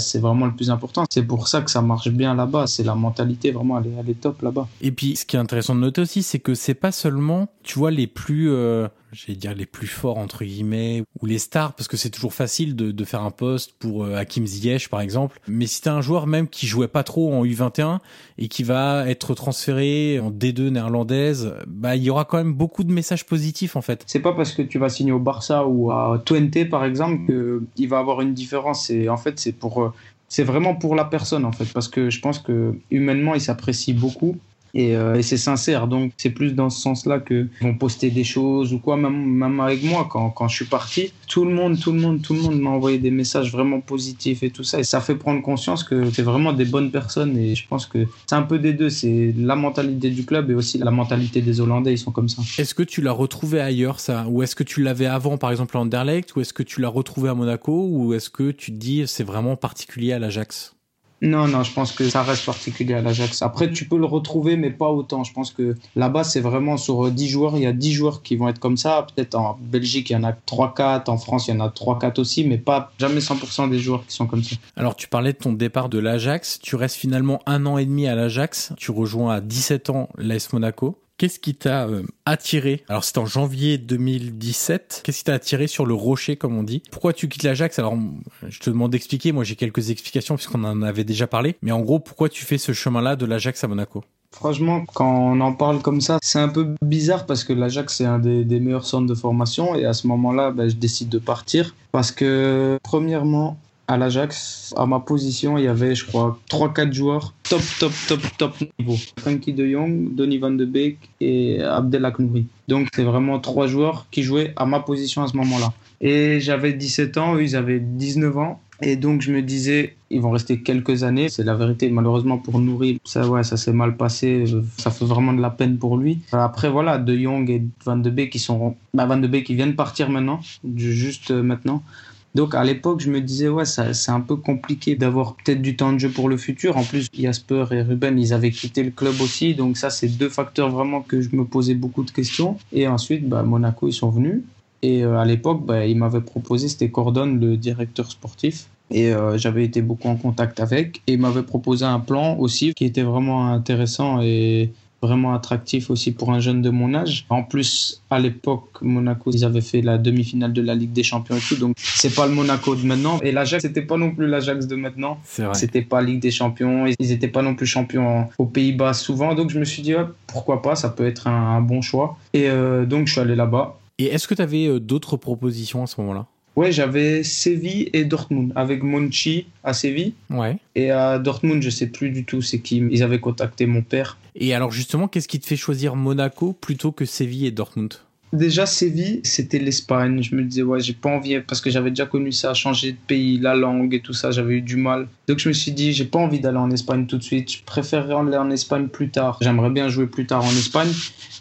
c'est vraiment le plus important. C'est pour ça que ça marche bien là-bas. C'est la mentalité vraiment, elle est, elle est top là-bas. Et puis, ce qui est intéressant de noter aussi, c'est que c'est pas seulement, tu vois, les plus. Euh j'allais dire les plus forts entre guillemets ou les stars parce que c'est toujours facile de, de, faire un poste pour euh, Hakim Ziyech par exemple. Mais si t'as un joueur même qui jouait pas trop en U21 et qui va être transféré en D2 néerlandaise bah il y aura quand même beaucoup de messages positifs en fait. C'est pas parce que tu vas signer au Barça ou à Twente par exemple que il va avoir une différence. Et en fait c'est pour euh, c'est vraiment pour la personne en fait. Parce que je pense que humainement il s'apprécie beaucoup et, euh, et c'est sincère. Donc c'est plus dans ce sens-là que vont poster des choses ou quoi. Même, même avec moi, quand, quand je suis parti, tout le monde, tout le monde, tout le monde m'a envoyé des messages vraiment positifs et tout ça. Et ça fait prendre conscience que c'est vraiment des bonnes personnes. Et je pense que c'est un peu des deux. C'est la mentalité du club et aussi la mentalité des Hollandais. Ils sont comme ça. Est-ce que tu l'as retrouvé ailleurs ça, ou est-ce que tu l'avais avant, par exemple à Anderlecht, ou est-ce que tu l'as retrouvé à Monaco, ou est-ce que tu te dis c'est vraiment particulier à l'Ajax? Non, non, je pense que ça reste particulier à l'Ajax. Après, tu peux le retrouver, mais pas autant. Je pense que là-bas, c'est vraiment sur 10 joueurs, il y a 10 joueurs qui vont être comme ça. Peut-être en Belgique, il y en a 3-4, en France, il y en a 3-4 aussi, mais pas jamais 100% des joueurs qui sont comme ça. Alors, tu parlais de ton départ de l'Ajax. Tu restes finalement un an et demi à l'Ajax. Tu rejoins à 17 ans l'AS Monaco Qu'est-ce qui t'a euh, attiré? Alors c'était en janvier 2017. Qu'est-ce qui t'a attiré sur le rocher, comme on dit? Pourquoi tu quittes l'Ajax Alors je te demande d'expliquer. Moi j'ai quelques explications puisqu'on en avait déjà parlé. Mais en gros, pourquoi tu fais ce chemin-là de l'Ajax à Monaco? Franchement, quand on en parle comme ça, c'est un peu bizarre parce que l'Ajax, c'est un des, meilleurs centres de formation. Et à ce moment-là, ben, je décide de partir. Parce que, premièrement, à l'Ajax, à ma position, il y avait, je crois, 3-4 joueurs top, top, top, top niveau. Frankie de Jong, Donny van de Beek et Abdelak Nouri. Donc, c'est vraiment trois joueurs qui jouaient à ma position à ce moment-là. Et j'avais 17 ans, eux, ils avaient 19 ans. Et donc, je me disais, ils vont rester quelques années. C'est la vérité. Malheureusement, pour Nouri, ça, ouais, ça s'est mal passé. Ça fait vraiment de la peine pour lui. Après, voilà, De Jong et Van de Beek qui bah, Van de Beek qui viennent partir maintenant, juste euh, maintenant. Donc à l'époque, je me disais, ouais, c'est un peu compliqué d'avoir peut-être du temps de jeu pour le futur. En plus, Jasper et Ruben, ils avaient quitté le club aussi. Donc ça, c'est deux facteurs vraiment que je me posais beaucoup de questions. Et ensuite, bah, Monaco, ils sont venus. Et euh, à l'époque, bah, ils m'avaient proposé, c'était Cordon, le directeur sportif. Et euh, j'avais été beaucoup en contact avec. Et il m'avait proposé un plan aussi qui était vraiment intéressant et vraiment attractif aussi pour un jeune de mon âge. En plus, à l'époque, Monaco, ils avaient fait la demi-finale de la Ligue des Champions et tout, donc c'est pas le Monaco de maintenant. Et l'Ajax, c'était pas non plus l'Ajax de maintenant. C'était pas Ligue des Champions, ils étaient pas non plus champions aux Pays-Bas souvent, donc je me suis dit, pourquoi pas, ça peut être un, bon choix. Et euh, donc je suis allé là-bas. Et est-ce que tu avais euh, d'autres propositions à ce moment-là? Ouais, j'avais Séville et Dortmund avec Monchi à Séville. Ouais. Et à Dortmund, je sais plus du tout c'est qui. Ils avaient contacté mon père. Et alors justement, qu'est-ce qui te fait choisir Monaco plutôt que Séville et Dortmund? Déjà, Séville, c'était l'Espagne. Je me disais, ouais, j'ai pas envie, parce que j'avais déjà connu ça, changer de pays, la langue et tout ça, j'avais eu du mal. Donc je me suis dit, j'ai pas envie d'aller en Espagne tout de suite. Je préférerais aller en Espagne plus tard. J'aimerais bien jouer plus tard en Espagne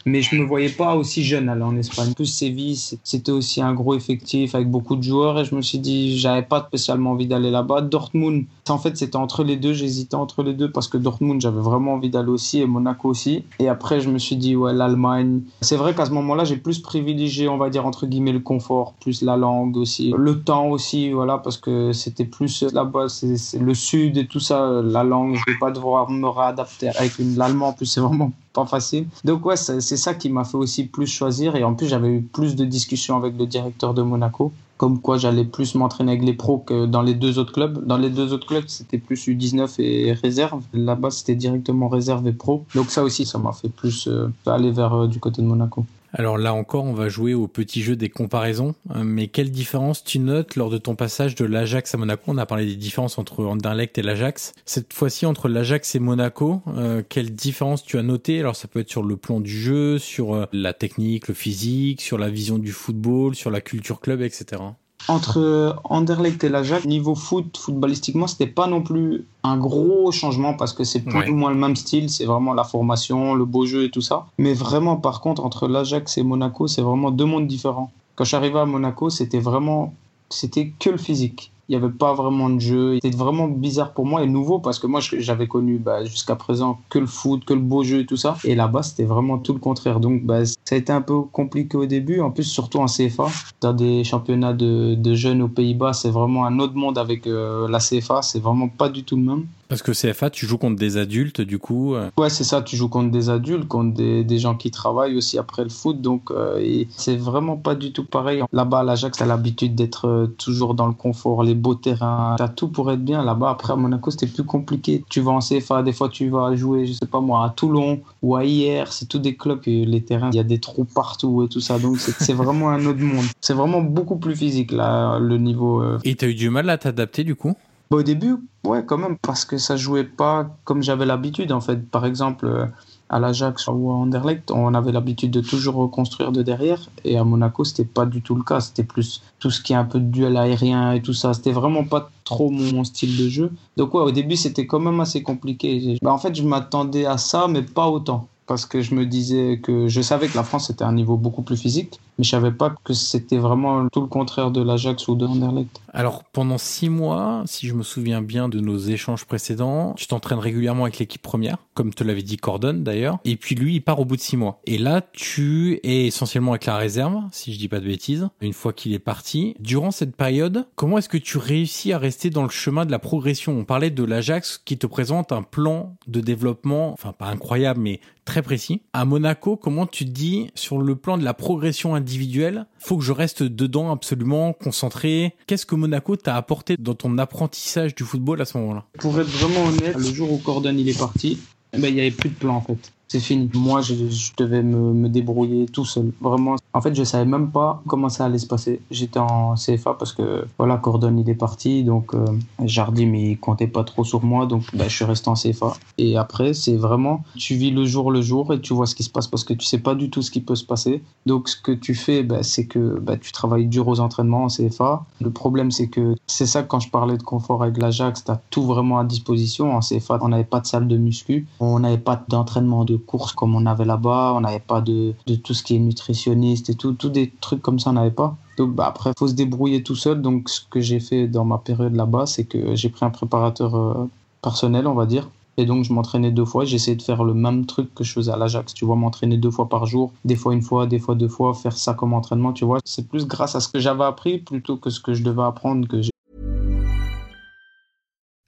mais je me voyais pas aussi jeune aller en Espagne. plus, Séville, c'était aussi un gros effectif avec beaucoup de joueurs et je me suis dit, j'avais pas spécialement envie d'aller là-bas. Dortmund, en fait, c'était entre les deux, j'hésitais entre les deux parce que Dortmund, j'avais vraiment envie d'aller aussi et Monaco aussi. Et après, je me suis dit, ouais, l'Allemagne. C'est vrai qu'à ce moment-là, j'ai plus privilégié, on va dire, entre guillemets, le confort, plus la langue aussi, le temps aussi, voilà, parce que c'était plus là-bas, c'est le sud et tout ça, la langue, je vais pas devoir me réadapter avec l'allemand, plus c'est vraiment pas facile. Donc ouais, c'est ça qui m'a fait aussi plus choisir. Et en plus, j'avais eu plus de discussions avec le directeur de Monaco, comme quoi j'allais plus m'entraîner avec les pros que dans les deux autres clubs. Dans les deux autres clubs, c'était plus U19 et réserve. Là-bas, c'était directement réserve et pro. Donc ça aussi, ça m'a fait plus euh, aller vers euh, du côté de Monaco. Alors là encore, on va jouer au petit jeu des comparaisons. Euh, mais quelle différence tu notes lors de ton passage de l'Ajax à Monaco? On a parlé des différences entre Anderlecht et l'Ajax. Cette fois-ci, entre l'Ajax et Monaco, euh, quelle différence tu as noté Alors ça peut être sur le plan du jeu, sur euh, la technique, le physique, sur la vision du football, sur la culture club, etc entre Anderlecht et l'Ajax, niveau foot, footballistiquement, c'était pas non plus un gros changement parce que c'est plus ou moins le même style, c'est vraiment la formation, le beau jeu et tout ça. Mais vraiment, par contre, entre l'Ajax et Monaco, c'est vraiment deux mondes différents. Quand je suis arrivé à Monaco, c'était vraiment, c'était que le physique il n'y avait pas vraiment de jeu. C'était vraiment bizarre pour moi et nouveau parce que moi, j'avais connu bah, jusqu'à présent que le foot, que le beau jeu et tout ça. Et là-bas, c'était vraiment tout le contraire. Donc, bah, ça a été un peu compliqué au début. En plus, surtout en CFA, dans des championnats de, jeunes aux Pays-Bas, c'est vraiment un autre monde avec euh, la CFA. C'est vraiment pas du tout le même. Parce que CFA, tu joues contre des adultes, du coup. Euh. Ouais, c'est ça. Tu joues contre des adultes, contre des, des gens qui travaillent aussi après le foot. Donc, euh, c'est vraiment pas du tout pareil. Là-bas, l'Ajax a l'habitude d'être euh, toujours dans le confort, les beaux terrains. T'as tout pour être bien. Là-bas, après, à Monaco, c'était plus compliqué. Tu vas en CFA, des fois, tu vas jouer, je sais pas moi, à Toulon ou à IR. C'est tous des clubs, les terrains, il y a des trous partout et tout ça. Donc, c'est vraiment un autre monde. C'est vraiment beaucoup plus physique, là, le niveau. Et t'as eu du mal à t'adapter, du coup? Bah, au début, ouais, quand même, parce que ça jouait pas comme j'avais l'habitude. En fait, par exemple, euh, à l'Ajax ou à Anderlecht, on avait l'habitude de toujours reconstruire de derrière. Et à Monaco, c'était pas du tout le cas. C'était plus tout ce qui est un peu de duel aérien et tout ça. C'était vraiment pas trop mon, style de jeu. Donc, ouais, au début, c'était quand même assez compliqué. Bah, en fait, je m'attendais à ça, mais pas autant parce que je me disais que je savais que la France était un niveau beaucoup plus physique, Mais je savais pas que c'était vraiment tout le contraire de l'Ajax ou de Anderlecht. Alors pendant six mois, si je me souviens bien de nos échanges précédents, tu t'entraînes régulièrement avec l'équipe première, comme te l'avait dit Cordon d'ailleurs. Et puis lui, il part au bout de six mois. Et là, tu es essentiellement avec la réserve, si je dis pas de bêtises, une fois qu'il est parti. Durant cette période, comment est-ce que tu réussis à rester dans le chemin de la progression? On parlait de l'Ajax qui te présente un plan de développement, enfin pas incroyable, mais très précis. À Monaco, comment tu te dis sur le plan de la progression individuelle, faut que je reste dedans absolument concentré. Qu'est-ce que Monaco t'a apporté dans ton apprentissage du football à ce moment-là? Pour être vraiment honnête, le jour où Cordon il est parti, eh ben, il n'y avait plus de plan en fait c'est fini. Moi, je, devais me, débrouiller tout seul. Vraiment. En fait, je savais même pas comment ça allait se passer. J'étais en CFA parce que, voilà, Cordon, il est parti. Donc, euh, Jardim, il comptait pas trop sur moi. Donc, ben, je suis resté en CFA. Et après, c'est vraiment, tu vis le jour le jour et tu vois ce qui se passe parce que tu sais pas du tout ce qui peut se passer. Donc, ce que tu fais, ben, c'est que ben, tu travailles dur aux entraînements en CFA. Le problème, c'est que c'est ça, quand je parlais de confort avec l'Ajax, tu as tout vraiment à disposition. En CFA, on n'avait pas de salle de muscu. On n'avait pas d'entraînement de course comme on avait là-bas. On n'avait pas de, de, tout ce qui est nutritionniste et tout, tout des trucs comme ça, on n'avait pas. Donc bah, après, faut se débrouiller tout seul. Donc ce que j'ai fait dans ma période là-bas, c'est que j'ai pris un préparateur euh, personnel, on va dire. Et donc je m'entraînais deux fois. J'essayais de faire le même truc que je faisais à l'Ajax. Tu vois, m'entraîner deux fois par jour, des fois une fois, des fois deux fois, faire ça comme entraînement. Tu vois, c'est plus grâce à ce que j'avais appris plutôt que ce que je devais apprendre que j'ai.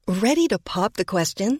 Ready to pop the question?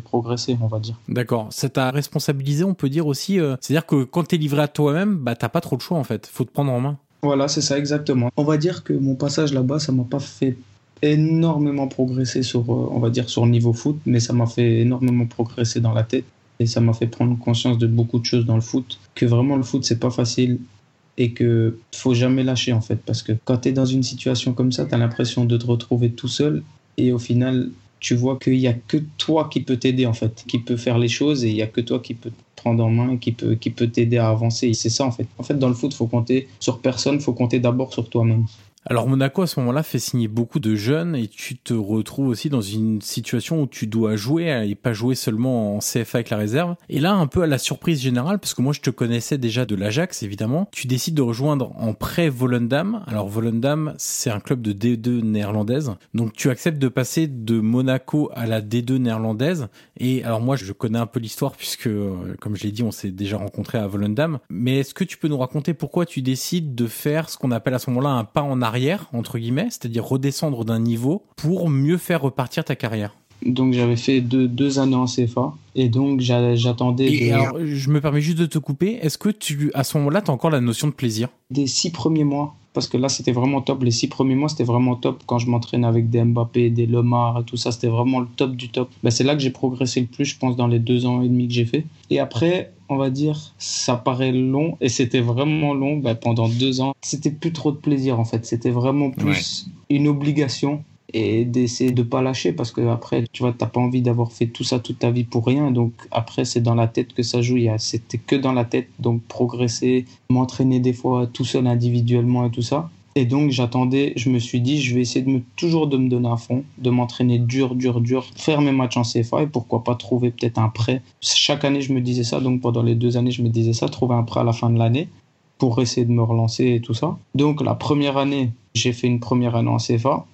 Progresser, on va dire. D'accord. Ça t'a responsabilisé, on peut dire aussi. Euh, C'est-à-dire que quand t'es livré à toi-même, bah t'as pas trop de choix en fait. Faut te prendre en main. Voilà, c'est ça exactement. On va dire que mon passage là-bas, ça m'a pas fait énormément progresser sur, euh, on va dire, sur le niveau foot, mais ça m'a fait énormément progresser dans la tête et ça m'a fait prendre conscience de beaucoup de choses dans le foot. Que vraiment le foot c'est pas facile et que faut jamais lâcher en fait parce que quand tu es dans une situation comme ça, tu as l'impression de te retrouver tout seul et au final tu vois qu'il n'y a que toi qui peut t'aider en fait, qui peut faire les choses et il n'y a que toi qui peut prendre en main et qui peut, qui peut t'aider à avancer. C'est ça en fait. En fait, dans le foot, faut compter sur personne, faut compter d'abord sur toi-même. Alors Monaco à ce moment-là fait signer beaucoup de jeunes et tu te retrouves aussi dans une situation où tu dois jouer et pas jouer seulement en CFA avec la réserve. Et là un peu à la surprise générale parce que moi je te connaissais déjà de l'Ajax évidemment, tu décides de rejoindre en prêt Volendam. Alors Volendam c'est un club de D2 néerlandaise. Donc tu acceptes de passer de Monaco à la D2 néerlandaise et alors moi je connais un peu l'histoire puisque euh, comme je l'ai dit on s'est déjà rencontré à Volendam. Mais est-ce que tu peux nous raconter pourquoi tu décides de faire ce qu'on appelle à ce moment-là un pas en arrière entre guillemets, c'est-à-dire redescendre d'un niveau pour mieux faire repartir ta carrière donc j'avais fait deux, deux, années en CFA et donc j'attendais. Et alors, je me permets juste de te couper. Est-ce que tu, à ce moment-là, tu as encore la notion de plaisir? Des six premiers mois, parce que là c'était vraiment top. Les six premiers mois c'était vraiment top quand je m'entraînais avec des Mbappé, des Lemar et tout ça. C'était vraiment le top du top. Ben, c'est là que j'ai progressé le plus, je pense, dans les deux ans et demi que j'ai fait. Et après, on va dire, ça paraît long et c'était vraiment long ben, pendant deux ans. C'était plus trop de plaisir en fait. C'était vraiment plus une obligation et d'essayer de pas lâcher parce que après tu vois t'as pas envie d'avoir fait tout ça toute ta vie pour rien. Donc après c'est dans la tête que ça joue. C'était que dans la tête. Donc progresser m'entraîner des fois tout seul individuellement et tout ça. Et donc j'attendais je me suis dit je vais essayer de me toujours de me donner à fond de m'entraîner dur dur dur faire mes matchs en CFA et pourquoi pas trouver peut-être un prêt. Chaque année je me disais ça. Donc pendant les deux années je me disais ça trouver un prêt à la fin de l'année pour essayer de me relancer et tout ça. Donc la première année j'ai fait une première année en CFA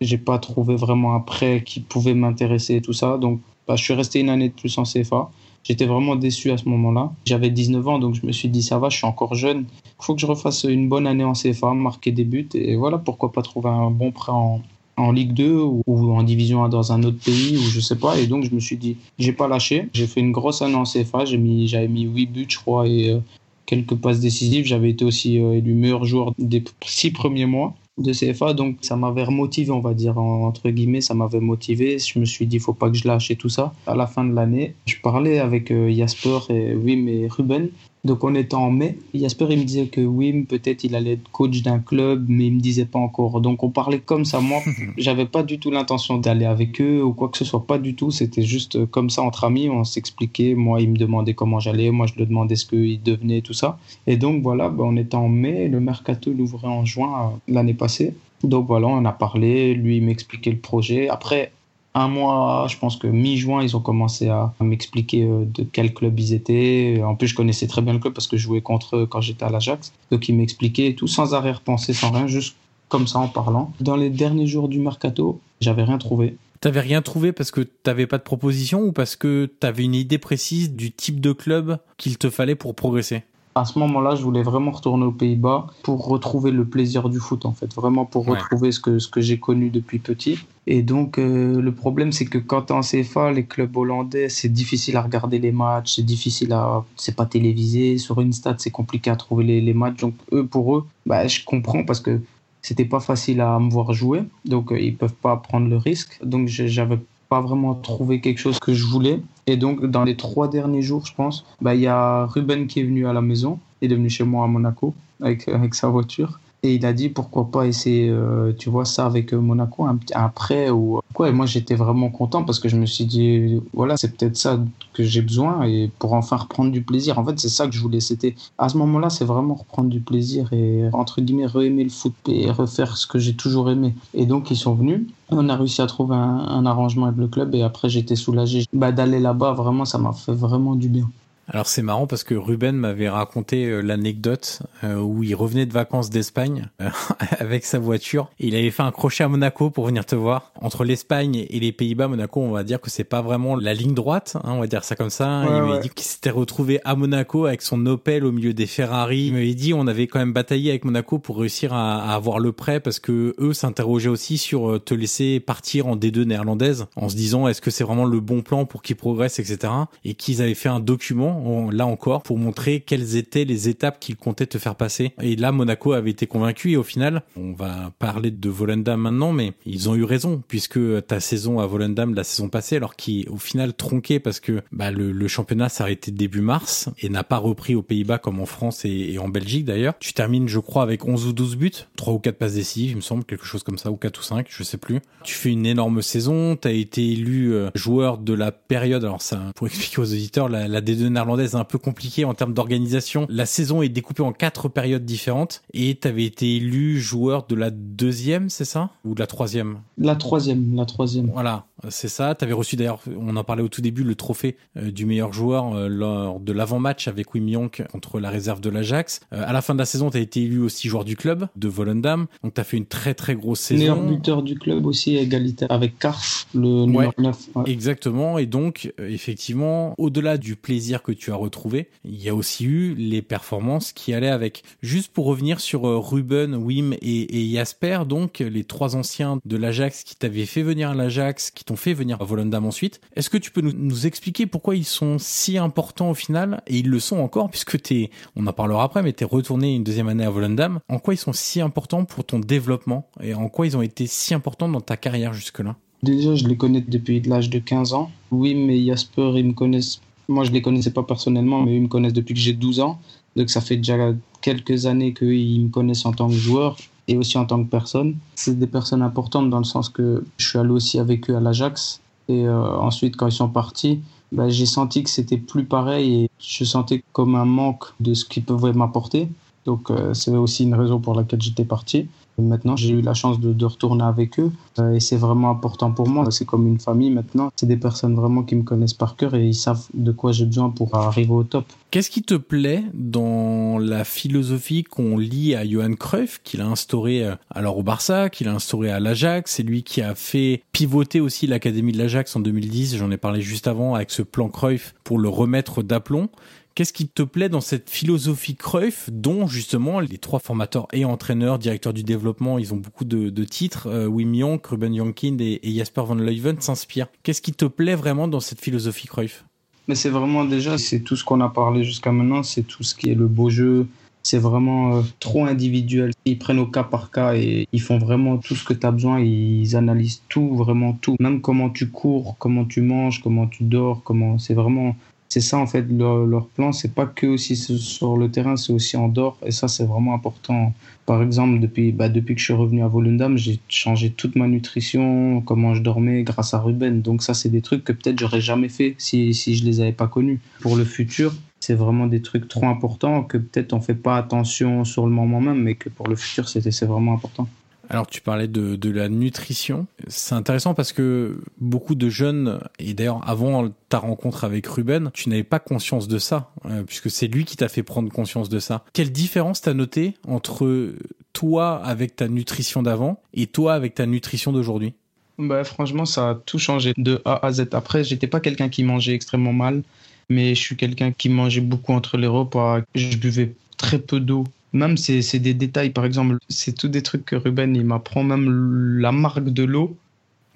j'ai pas trouvé vraiment un prêt qui pouvait m'intéresser et tout ça. Donc, bah, je suis resté une année de plus en CFA. J'étais vraiment déçu à ce moment-là. J'avais 19 ans, donc je me suis dit, ça va, je suis encore jeune. Il faut que je refasse une bonne année en CFA, marquer des buts. Et voilà, pourquoi pas trouver un bon prêt en, en Ligue 2 ou, en Division 1 dans un autre pays ou je sais pas. Et donc, je me suis dit, j'ai pas lâché. J'ai fait une grosse année en CFA. J'ai mis, j'avais mis 8 buts, je crois, et euh, quelques passes décisives. J'avais été aussi euh, élu meilleur joueur des six premiers mois de CFA, donc ça m'avait remotivé, on va dire, entre guillemets, ça m'avait motivé. Je me suis dit, faut pas que je lâche et tout ça. À la fin de l'année, je parlais avec euh, Jasper et Wim et Ruben, Donc on était en mai. Jasper il me disait que Wim peut-être il allait être coach d'un club, mais il me disait pas encore. Donc on parlait comme ça. Moi, j'avais pas du tout l'intention d'aller avec eux ou quoi que ce soit, pas du tout. C'était juste comme ça entre amis, on s'expliquait. Moi, il me demandait comment j'allais, moi je lui demandais ce qu'il devenait, tout ça. Et donc voilà, ben, on était en mai. Le mercato l'ouvrait en juin euh, l'année passée. Donc voilà, on a parlé. Lui il m'expliquait le projet. Après un mois, je pense que mi-juin, ils ont commencé à m'expliquer euh, de quel club ils étaient. En plus, je connaissais très bien le club parce que je jouais contre eux quand j'étais à l'Ajax. Donc, ils m'expliquaient tout sans arrière-pensée, sans rien, juste comme ça en parlant. Dans les derniers jours du mercato, j'avais rien trouvé. T'avais rien trouvé parce que t'avais pas de proposition ou parce que t'avais une idée précise du type de club qu'il te fallait pour progresser? À ce moment-là, je voulais vraiment retourner aux Pays-Bas pour retrouver le plaisir du foot, en fait. Vraiment pour retrouver ce que, ce que j'ai connu depuis petit. Et donc, euh, le problème, c'est que quand tu es en CFA, les clubs hollandais, c'est difficile à regarder les matchs, c'est difficile à. C'est pas télévisé. Sur une stade, c'est compliqué à trouver les, les, matchs. Donc, eux, pour eux, bah, je comprends parce que c'était pas facile à me voir jouer. Donc, euh, ils peuvent pas prendre le risque. Donc, j'avais pas vraiment trouvé quelque chose que je voulais. Et donc, dans les trois derniers jours, je pense, bah, il y a Ruben qui est venu à la maison, il est venu chez moi à Monaco avec, avec sa voiture. Et il a dit pourquoi pas essayer, euh, tu vois, ça avec euh, Monaco, un, un prêt ou euh, quoi. Et moi j'étais vraiment content parce que je me suis dit, voilà, c'est peut-être ça que j'ai besoin et pour enfin reprendre du plaisir. En fait, c'est ça que je voulais. C'était à ce moment-là, c'est vraiment reprendre du plaisir et entre guillemets re-aimer le foot et refaire ce que j'ai toujours aimé. Et donc ils sont venus. On a réussi à trouver un, un arrangement avec le club et après j'étais soulagé bah, d'aller là-bas. Vraiment, ça m'a fait vraiment du bien. Alors c'est marrant parce que Ruben m'avait raconté euh, l'anecdote euh, où il revenait de vacances d'Espagne euh, avec sa voiture. Et il avait fait un crochet à Monaco pour venir te voir. Entre l'Espagne et les Pays-Bas, Monaco, on va dire que c'est pas vraiment la ligne droite, hein, on va dire ça comme ça. il m'avait dit qu'il s'était retrouvé à Monaco avec son Opel au milieu des Ferrari. Il m'avait dit on avait quand même bataillé avec Monaco pour réussir à, avoir le prêt parce que eux s'interrogeaient aussi sur te laisser partir en D2 néerlandaise en se disant est-ce que c'est vraiment le bon plan pour qu'il progresse, etc. Et qu'ils avaient fait un document là encore, pour montrer quelles étaient les étapes qu'il comptait te faire passer. Et là, Monaco avait été convaincu et au final, on va parler de Volendam maintenant, mais ils ont eu raison puisque ta saison à Volendam la saison passée, alors qui au final tronqué parce que bah, le, championnat s'est arrêté début mars et n'a pas repris aux Pays-Bas comme en France et, en Belgique d'ailleurs. Tu termines, je crois, avec 11 ou 12 buts, 3 ou 4 passes décisives, il me semble, quelque chose comme ça, ou 4 ou 5, je sais plus. Tu fais une énorme saison, tu as été élu euh, joueur de la période, alors ça, pour expliquer aux auditeurs, la, la D2 néerlandaise un peu compliqué en termes d'organisation. La saison est découpée en quatre périodes différentes et tu avais été élu joueur de la deuxième, c'est ça? Ou de la troisième? La troisième, la troisième. Voilà, c'est ça. Tu avais reçu d'ailleurs, on en parlait au tout début, le trophée euh, du meilleur joueur euh, lors de l'avant-match avec Wim Jonk contre la réserve de l'Ajax. Euh, à la fin de la saison, tu as été élu aussi joueur du club de Volendam. Donc tu as fait une très très grosse saison. Meilleur buteur du club aussi, égalité avec Kars, le numéro 9. Exactement. Et donc, effectivement, au-delà du plaisir que tu as retrouvé, il y a aussi eu les performances qui allaient avec. Juste pour revenir sur Ruben, Wim et, et Jasper, donc les trois anciens de l'Ajax qui t'avaient fait venir à l'Ajax, qui fait venir à Volendam ensuite. Est-ce que tu peux nous, expliquer pourquoi ils sont si importants au final? Et ils le sont encore puisque t'es, on en parlera après, mais t'es retourné une deuxième année à Volendam. En quoi ils sont si importants pour ton développement? Et en quoi ils ont été si importants dans ta carrière jusque-là? Déjà, je les connais depuis l'âge de 15 ans. Oui, mais Jasper, ils me connaissent. Moi, je les connaissais pas personnellement, mais ils me connaissent depuis que j'ai 12 ans. Donc, ça fait déjà quelques années qu'ils me connaissent en tant que joueur et aussi en tant que personne. C'est des personnes importantes dans le sens que je suis allé aussi avec eux à l'Ajax. Et euh, ensuite, quand ils sont partis, bah, j'ai senti que c'était plus pareil et je sentais comme un manque de ce qu'ils pouvaient m'apporter. Donc, euh, c'est aussi une raison pour laquelle j'étais parti. Maintenant, j'ai eu la chance de, retourner avec eux euh, et c'est vraiment important pour moi. C'est comme une famille maintenant. C'est des personnes vraiment qui me connaissent par cœur et ils savent de quoi j'ai besoin pour arriver au top. Qu'est-ce qui te plaît dans la philosophie qu'on lit à Johan Cruyff, qu'il a instauré euh, alors au Barça, qu'il a instauré à l'Ajax? C'est lui qui a fait pivoter aussi l'académie de l'Ajax en 2010. J'en ai parlé juste avant avec ce plan Cruyff pour le remettre d'aplomb. Qu'est-ce qui te plaît dans cette philosophie Cruyff, dont justement les trois formateurs et entraîneurs, directeurs du développement, ils ont beaucoup de, titres, euh, Wim Jonk, Ruben Jonkind et, Jasper Van Leuven s'inspirent. Qu'est-ce qui te plaît vraiment dans cette philosophie Cruyff? Mais c'est vraiment déjà, c'est tout ce qu'on a parlé jusqu'à maintenant, c'est tout ce qui est le beau jeu, c'est vraiment euh, trop individuel. Ils prennent au cas par cas et ils font vraiment tout ce que tu as besoin. Ils analysent tout, vraiment tout. Même comment tu cours, comment tu manges, comment tu dors, comment. C'est vraiment c'est ça en fait leur, plan. C'est pas que aussi sur le terrain, c'est aussi en dehors. Et ça, c'est vraiment important. Par exemple, depuis, bah, depuis que je suis revenu à Volendam, j'ai changé toute ma nutrition, comment je dormais grâce à Ruben. Donc ça, c'est des trucs que peut-être j'aurais jamais fait si, si je les avais pas connus. Pour le futur, c'est vraiment des trucs trop importants que peut-être on fait pas attention sur le moment même, mais que pour le futur, c'est vraiment important. Alors tu parlais de, la nutrition. C'est intéressant parce que beaucoup de jeunes, et d'ailleurs avant ta rencontre avec Ruben, tu n'avais pas conscience de ça, euh, puisque c'est lui qui t'a fait prendre conscience de ça. Quelle différence t'as noté entre toi avec ta nutrition d'avant et toi avec ta nutrition d'aujourd'hui? Bah, franchement, ça a tout changé de A à Z. Après, j'étais pas quelqu'un qui mangeait extrêmement mal, mais je suis quelqu'un qui mangeait beaucoup entre les repas. Je buvais très peu d'eau même c'est des détails, par exemple, c'est tous des trucs que Ruben il m'apprend, même la marque de l'eau.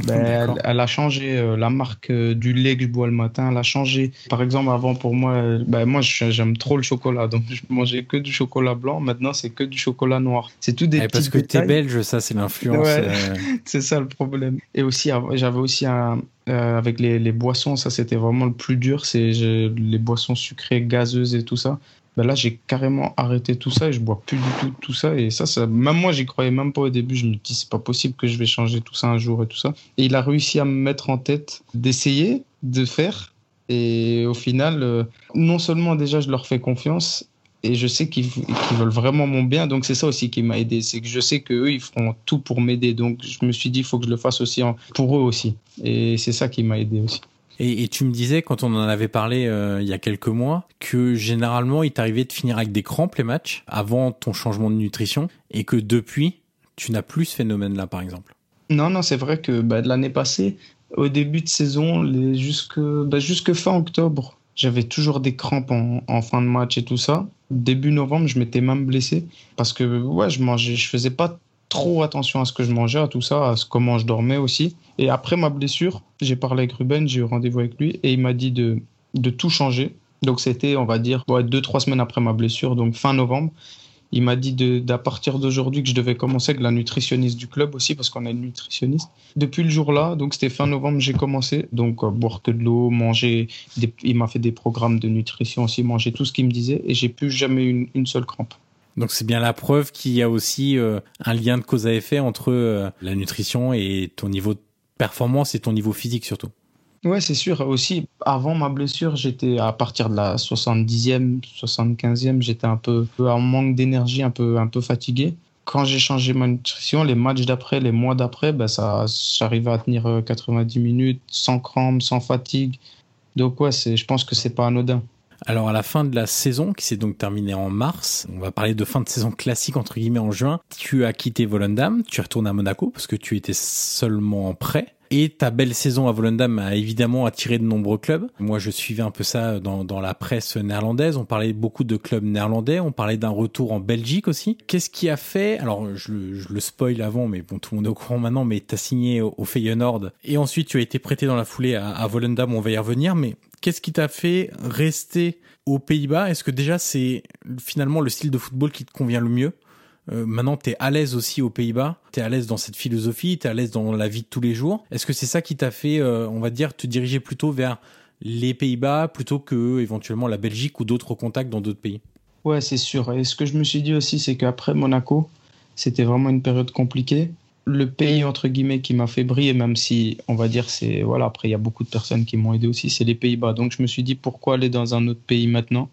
Ben, elle, a changé euh, la marque euh, du lait que je bois le matin. Elle a changé. Par exemple, avant pour moi, euh, ben, moi j'aime trop le chocolat, donc je mangeais que du chocolat blanc. Maintenant, c'est que du chocolat noir. C'est tout des eh, Parce que tu es belge, ça c'est l'influence. c'est ça le problème. Et aussi, j'avais aussi un, avec les, les, boissons, ça c'était vraiment le plus dur, c'est les boissons sucrées, gazeuses et tout ça. Ben là, j'ai carrément arrêté tout ça et je bois plus du tout tout ça. Et ça, ça même moi, j'y croyais même pas au début. Je me dis, c'est pas possible que je vais changer tout ça un jour et tout ça. Et il a réussi à me mettre en tête d'essayer, de faire. Et au final, euh, non seulement déjà, je leur fais confiance et je sais qu'ils veulent vraiment mon bien. Donc, c'est ça aussi qui m'a aidé. C'est que je sais qu'eux, ils feront tout pour m'aider. Donc, je me suis dit, il faut que je le fasse aussi pour eux aussi. Et c'est ça qui m'a aidé aussi. Et, tu me disais, quand on en avait parlé euh, il y a quelques mois, que généralement, il t'arrivait de finir avec des crampes les matchs avant ton changement de nutrition et que depuis, tu n'as plus ce phénomène-là, par exemple. Non, non, c'est vrai que bah, l'année passée, au début de saison, jusque, bah, jusque fin octobre, j'avais toujours des crampes en, en, fin de match et tout ça. Début novembre, je m'étais même blessé parce que ouais, je mangeais, je faisais pas trop attention à ce que je mangeais, à tout ça, à comment je dormais aussi. Et après ma blessure, j'ai parlé avec Ruben, j'ai eu rendez-vous avec lui et il m'a dit de, de tout changer. Donc c'était, on va dire, deux, trois semaines après ma blessure, donc fin novembre. Il m'a dit d'à partir d'aujourd'hui que je devais commencer avec la nutritionniste du club aussi, parce qu'on a une nutritionniste. Depuis le jour-là, donc c'était fin novembre, j'ai commencé. Donc boire que de l'eau, manger. il m'a fait des programmes de nutrition aussi, manger tout ce qu'il me disait, et j'ai plus jamais une, une seule crampe. Donc c'est bien la preuve qu'il y a aussi euh, un lien de cause à effet entre euh, la nutrition et ton niveau de performance et ton niveau physique surtout. Ouais, c'est sûr. Aussi, avant ma blessure, j'étais à partir de la 70e, 75e, j'étais un peu, en manque d'énergie, un peu, un peu fatigué. Quand j'ai changé ma nutrition, les matchs d'après, les mois d'après, ben ça, j'arrivais à tenir 90 euh, minutes sans crampes, sans fatigue. Donc ouais, c'est, je pense que c'est pas anodin. Alors à la fin de la saison, qui s'est donc terminée en mars, on va parler de fin de saison classique entre guillemets en juin, tu as quitté Volendam, tu retournes à Monaco parce que tu étais seulement en prêt. Et ta belle saison à Volendam a évidemment attiré de nombreux clubs. Moi, je suivais un peu ça dans, dans la presse néerlandaise. On parlait beaucoup de clubs néerlandais. On parlait d'un retour en Belgique aussi. Qu'est-ce qui a fait Alors, je, je, le spoil avant, mais bon, tout le monde est au courant maintenant. Mais t'as signé au, Feyenoord et ensuite tu as été prêté dans la foulée à, à Volendam. On va y revenir. Mais qu'est-ce qui t'a fait rester aux Pays-Bas? Est-ce que déjà c'est finalement le style de football qui te convient le mieux? Euh, maintenant, tu es à l'aise aussi aux Pays-Bas, tu es à l'aise dans cette philosophie, tu es à l'aise dans la vie de tous les jours? Est-ce que c'est ça qui t'a fait, euh, on va dire, te diriger plutôt vers les Pays-Bas plutôt que éventuellement la Belgique ou d'autres contacts dans d'autres pays? Ouais, c'est sûr. Et ce que je me suis dit aussi, c'est qu'après Monaco, c'était vraiment une période compliquée. Le pays, entre guillemets, qui m'a fait briller, même si, on va dire, c'est. Voilà, après, il y a beaucoup de personnes qui m'ont aidé aussi, c'est les Pays-Bas. Donc, je me suis dit, pourquoi aller dans un autre pays maintenant?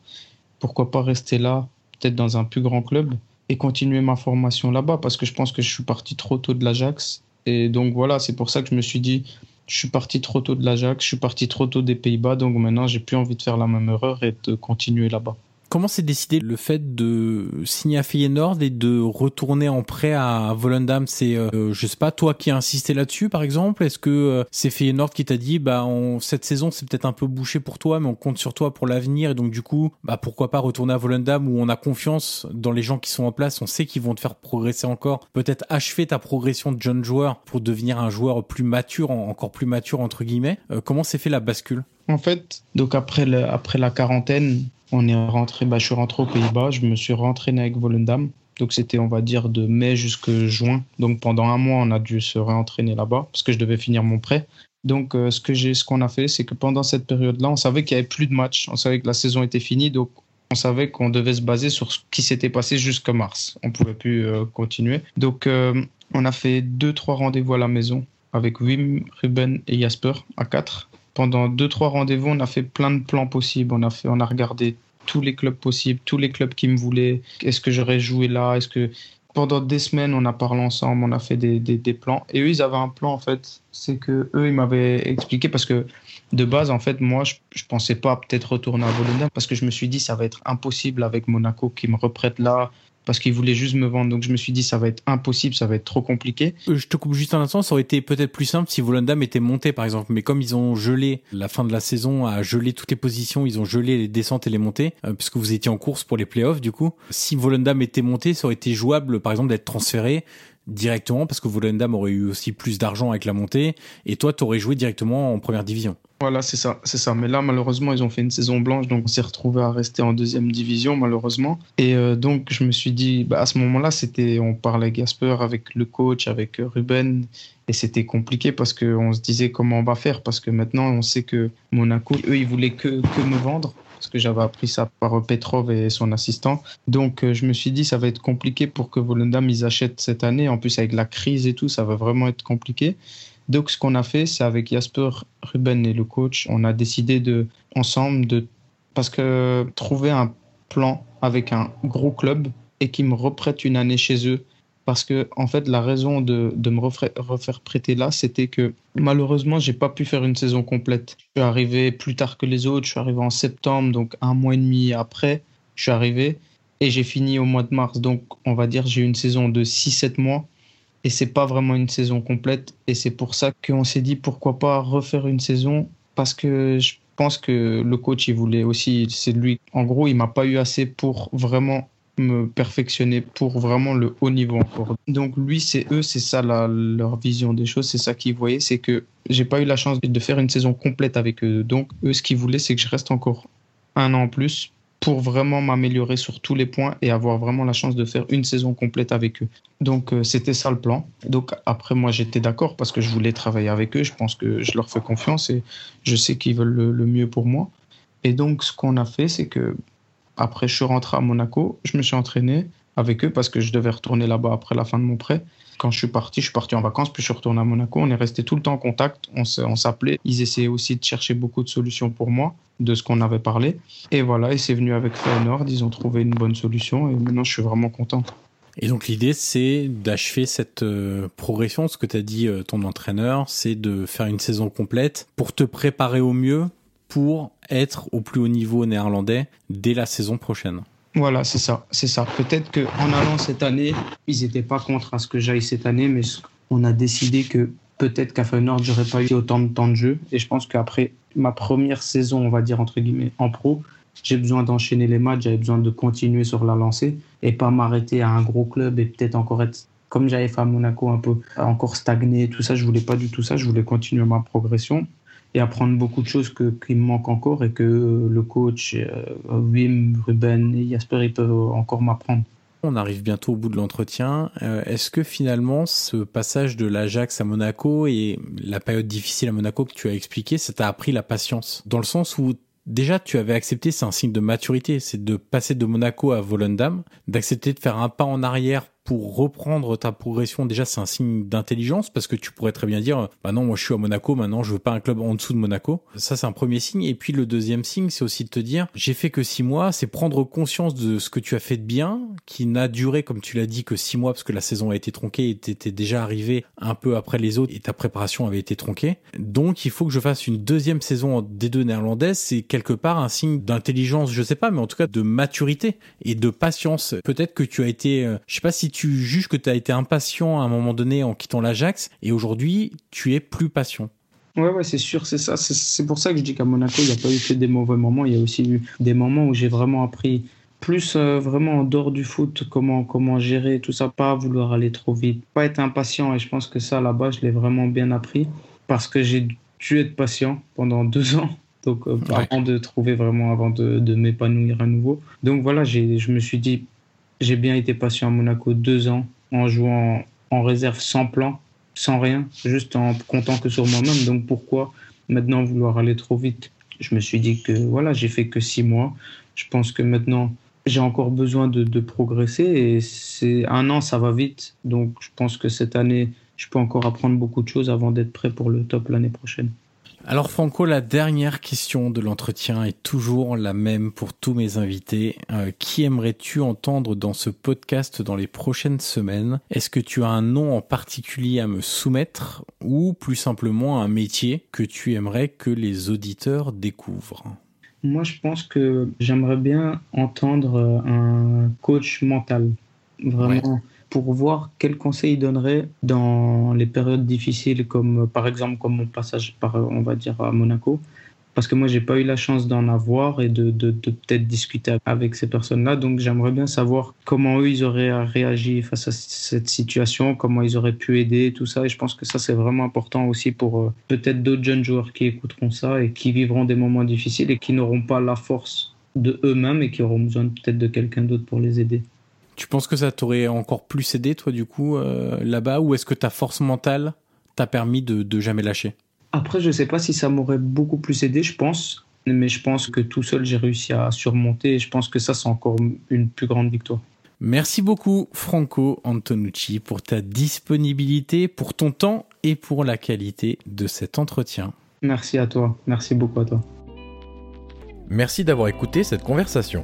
Pourquoi pas rester là, peut-être dans un plus grand club et continuer ma formation là-bas? Parce que je pense que je suis parti trop tôt de l'Ajax. Et donc voilà, c'est pour ça que je me suis dit, je suis parti trop tôt de l'Ajax, je suis parti trop tôt des Pays-Bas, donc maintenant j'ai plus envie de faire la même erreur et de continuer là-bas. Comment s'est décidé le fait de signer à Feyenoord et de retourner en prêt à Volendam? C'est, euh, je sais pas, toi qui as insisté là-dessus, par exemple? Est-ce que euh, c'est Feyenoord qui t'a dit, bah, cette saison c'est peut-être un peu bouché pour toi, mais on compte sur toi pour l'avenir, et donc du coup, bah, pourquoi pas retourner à Volendam où on a confiance dans les gens qui sont en place, on sait qu'ils vont te faire progresser encore, peut-être achever ta progression de jeune joueur pour devenir un joueur plus mature, encore plus mature entre guillemets. Euh, comment s'est fait la bascule? En fait, donc après, le, après la quarantaine, on est rentré, bah, je suis rentré aux Pays-Bas, je me suis rentraîné avec Volendam. Donc c'était, on va dire, de mai jusqu'à juin. Donc pendant un mois, on a dû se réentraîner là-bas parce que je devais finir mon prêt. Donc, ce que j'ai, ce qu'on a fait, c'est que pendant cette période-là, on savait qu'il y avait plus de matchs, on savait que la saison était finie, donc on savait qu'on devait se baser sur ce qui s'était passé jusqu'à mars. On pouvait plus continuer. Donc, on a fait deux, trois rendez-vous à la maison avec Wim, Ruben et Jasper à quatre. Pendant deux, trois rendez-vous, on a fait plein de plans possibles. On a, fait, on a regardé tous les clubs possibles, tous les clubs qui me voulaient. Est-ce que j'aurais joué là? Est-ce que pendant des semaines, on a parlé ensemble, on a fait des, des, plans. Et eux, ils avaient un plan, en fait. C'est que eux, ils m'avaient expliqué parce que de base, en fait, moi, je, je pensais pas peut-être retourner à Volendam parce que je me suis dit, ça va être impossible avec Monaco qui me reprête là parce qu'ils voulaient juste me vendre. Donc je me suis dit, ça va être impossible, ça va être trop compliqué. Euh, je te coupe juste un instant, ça aurait été peut-être plus simple si Volendam était monté, par exemple. Mais comme ils ont gelé la fin de la saison, a gelé toutes les positions, ils ont gelé les descentes et les montées, euh, puisque vous étiez en course pour les playoffs, du coup. Si Volendam était monté, ça aurait été jouable, par exemple, d'être transféré directement, parce que Volendam aurait eu aussi plus d'argent avec la montée, et toi, tu aurais joué directement en première division. Voilà, c'est ça, c'est ça. Mais là, malheureusement, ils ont fait une saison blanche, donc on s'est retrouvé à rester en deuxième division, malheureusement. Et euh, donc, je me suis dit, bah, à ce moment-là, c'était, on parlait Gasper avec le coach, avec euh, Ruben, et c'était compliqué parce qu'on se disait comment on va faire, parce que maintenant, on sait que Monaco, eux, ils voulaient que, que me vendre que j'avais appris ça par Petrov et son assistant. Donc euh, je me suis dit ça va être compliqué pour que Volendam ils achètent cette année. En plus avec la crise et tout, ça va vraiment être compliqué. Donc, ce qu'on a fait, c'est avec Jasper, Ruben et le coach, on a décidé de, ensemble de. Parce que trouver un plan avec un gros club et qui me reprête une année chez eux. Parce que, en fait, la raison de, de me refaire, prêter là, c'était que malheureusement, j'ai pas pu faire une saison complète. Je suis arrivé plus tard que les autres, je suis arrivé en septembre, donc un mois et demi après, je suis arrivé et j'ai fini au mois de mars. Donc, on va dire, j'ai eu une saison de 6-7 mois et c'est pas vraiment une saison complète. Et c'est pour ça qu'on s'est dit pourquoi pas refaire une saison? Parce que je pense que le coach il voulait aussi, c'est lui. En gros, il m'a pas eu assez pour vraiment me perfectionner pour vraiment le haut niveau encore. Donc lui, c'est eux, c'est ça leur vision des choses, c'est ça qu'ils voyaient, c'est que j'ai pas eu la chance de faire une saison complète avec eux. Donc eux, ce qu'ils voulaient, c'est que je reste encore un an en plus pour vraiment m'améliorer sur tous les points et avoir vraiment la chance de faire une saison complète avec eux. Donc euh, c'était ça le plan. Donc après moi j'étais d'accord parce que je voulais travailler avec eux, je pense que je leur fais confiance et je sais qu'ils veulent le, mieux pour moi. Et donc ce qu'on a fait c'est que après je suis rentré à Monaco, je me suis entraîné avec eux parce que je devais retourner là-bas après la fin de mon prêt quand je suis parti, je suis parti en vacances, puis je suis retourné à Monaco. On est resté tout le temps en contact, on s'appelait. Ils essayaient aussi de chercher beaucoup de solutions pour moi, de ce qu'on avait parlé. Et voilà, et c'est venu avec Feyenoord, ils ont trouvé une bonne solution, et maintenant je suis vraiment content. Et donc l'idée, c'est d'achever cette euh, progression. Ce que tu as dit euh, ton entraîneur, c'est de faire une saison complète pour te préparer au mieux pour être au plus haut niveau néerlandais dès la saison prochaine. Voilà, c'est ça, c'est ça. Peut-être qu'en allant cette année, ils n'étaient pas contre à ce que j'aille cette année, mais on a décidé que peut-être qu'à Feyenoord, j'aurais pas eu autant de temps de jeu. Et je pense qu'après ma première saison, on va dire entre guillemets, en pro, j'ai besoin d'enchaîner les matchs, j'avais besoin de continuer sur la lancée et pas m'arrêter à un gros club et peut-être encore être comme j'avais fait à Monaco un peu encore stagner tout ça je voulais pas du tout ça je voulais continuer ma progression et apprendre beaucoup de choses que, qui me manquent encore et que le coach, euh, Wim, Ruben et Jasper, ils peuvent encore m'apprendre. On arrive bientôt au bout de l'entretien. Euh, est-ce que finalement ce passage de l'Ajax à Monaco et la période difficile à Monaco que tu as expliqué, ça t'a appris la patience? Dans le sens où déjà tu avais accepté, c'est un signe de maturité, c'est de passer de Monaco à Volendam, d'accepter de faire un pas en arrière pour reprendre ta progression, déjà c'est un signe d'intelligence parce que tu pourrais très bien dire bah non moi je suis à Monaco maintenant je veux pas un club en dessous de Monaco. Ça c'est un premier signe et puis le deuxième signe c'est aussi de te dire j'ai fait que six mois, c'est prendre conscience de ce que tu as fait de bien qui n'a duré comme tu l'as dit que six mois parce que la saison a été tronquée et t'étais déjà arrivé un peu après les autres et ta préparation avait été tronquée. Donc il faut que je fasse une deuxième saison en D2 néerlandaise, c'est quelque part un signe d'intelligence, je sais pas mais en tout cas de maturité et de patience. Peut-être que tu as été euh, je sais pas si tu juges que tu as été impatient à un moment donné en quittant l'Ajax et aujourd'hui tu es plus patient. Ouais, ouais, c'est sûr, c'est ça. C'est pour ça que je dis qu'à Monaco, il n'y a pas eu que des mauvais moments. Il y a aussi eu des moments où j'ai vraiment appris plus euh, vraiment en dehors du foot, comment, comment gérer tout ça, pas vouloir aller trop vite, pas être impatient. Et je pense que ça, là-bas, je l'ai vraiment bien appris parce que j'ai dû être patient pendant deux ans. Donc, euh, avant de trouver vraiment, avant de, de m'épanouir à nouveau. Donc voilà, je me suis dit, j'ai bien été patient à Monaco deux ans en jouant en réserve sans plan. sans rien, juste en comptant que sur moi-même. Donc pourquoi maintenant vouloir aller trop vite? Je me suis dit que voilà, j'ai fait que six mois. Je pense que maintenant j'ai encore besoin de, progresser et c'est un an, ça va vite. Donc je pense que cette année, je peux encore apprendre beaucoup de choses avant d'être prêt pour le top l'année prochaine. Alors Franco, la dernière question de l'entretien est toujours la même pour tous mes invités. Euh, qui aimerais-tu entendre dans ce podcast dans les prochaines semaines? Est-ce que tu as un nom en particulier à me soumettre ou plus simplement un métier que tu aimerais que les auditeurs découvrent? Moi, je pense que j'aimerais bien entendre un coach mental. Vraiment pour voir quels conseils il donnerait dans les périodes difficiles, comme par exemple comme mon passage par, on va dire, à Monaco. Parce que moi, j'ai pas eu la chance d'en avoir et de, de, de peut-être discuter avec ces personnes-là. Donc, j'aimerais bien savoir comment eux, ils auraient réagi face à cette situation, comment ils auraient pu aider, tout ça. Et je pense que ça, c'est vraiment important aussi pour euh, peut-être d'autres jeunes joueurs qui écouteront ça et qui vivront des moments difficiles et qui n'auront pas la force de eux-mêmes et qui auront besoin peut-être de quelqu'un d'autre pour les aider. Tu penses que ça t'aurait encore plus aidé, toi, du coup, euh, là-bas, ou est-ce que ta force mentale t'a permis de, de jamais lâcher? Après, je sais pas si ça m'aurait beaucoup plus aidé, je pense, mais je pense que tout seul, j'ai réussi à surmonter, et je pense que ça, c'est encore une plus grande victoire. Merci beaucoup, Franco Antonucci, pour ta disponibilité, pour ton temps et pour la qualité de cet entretien. Merci à toi, merci beaucoup à toi. Merci d'avoir écouté cette conversation.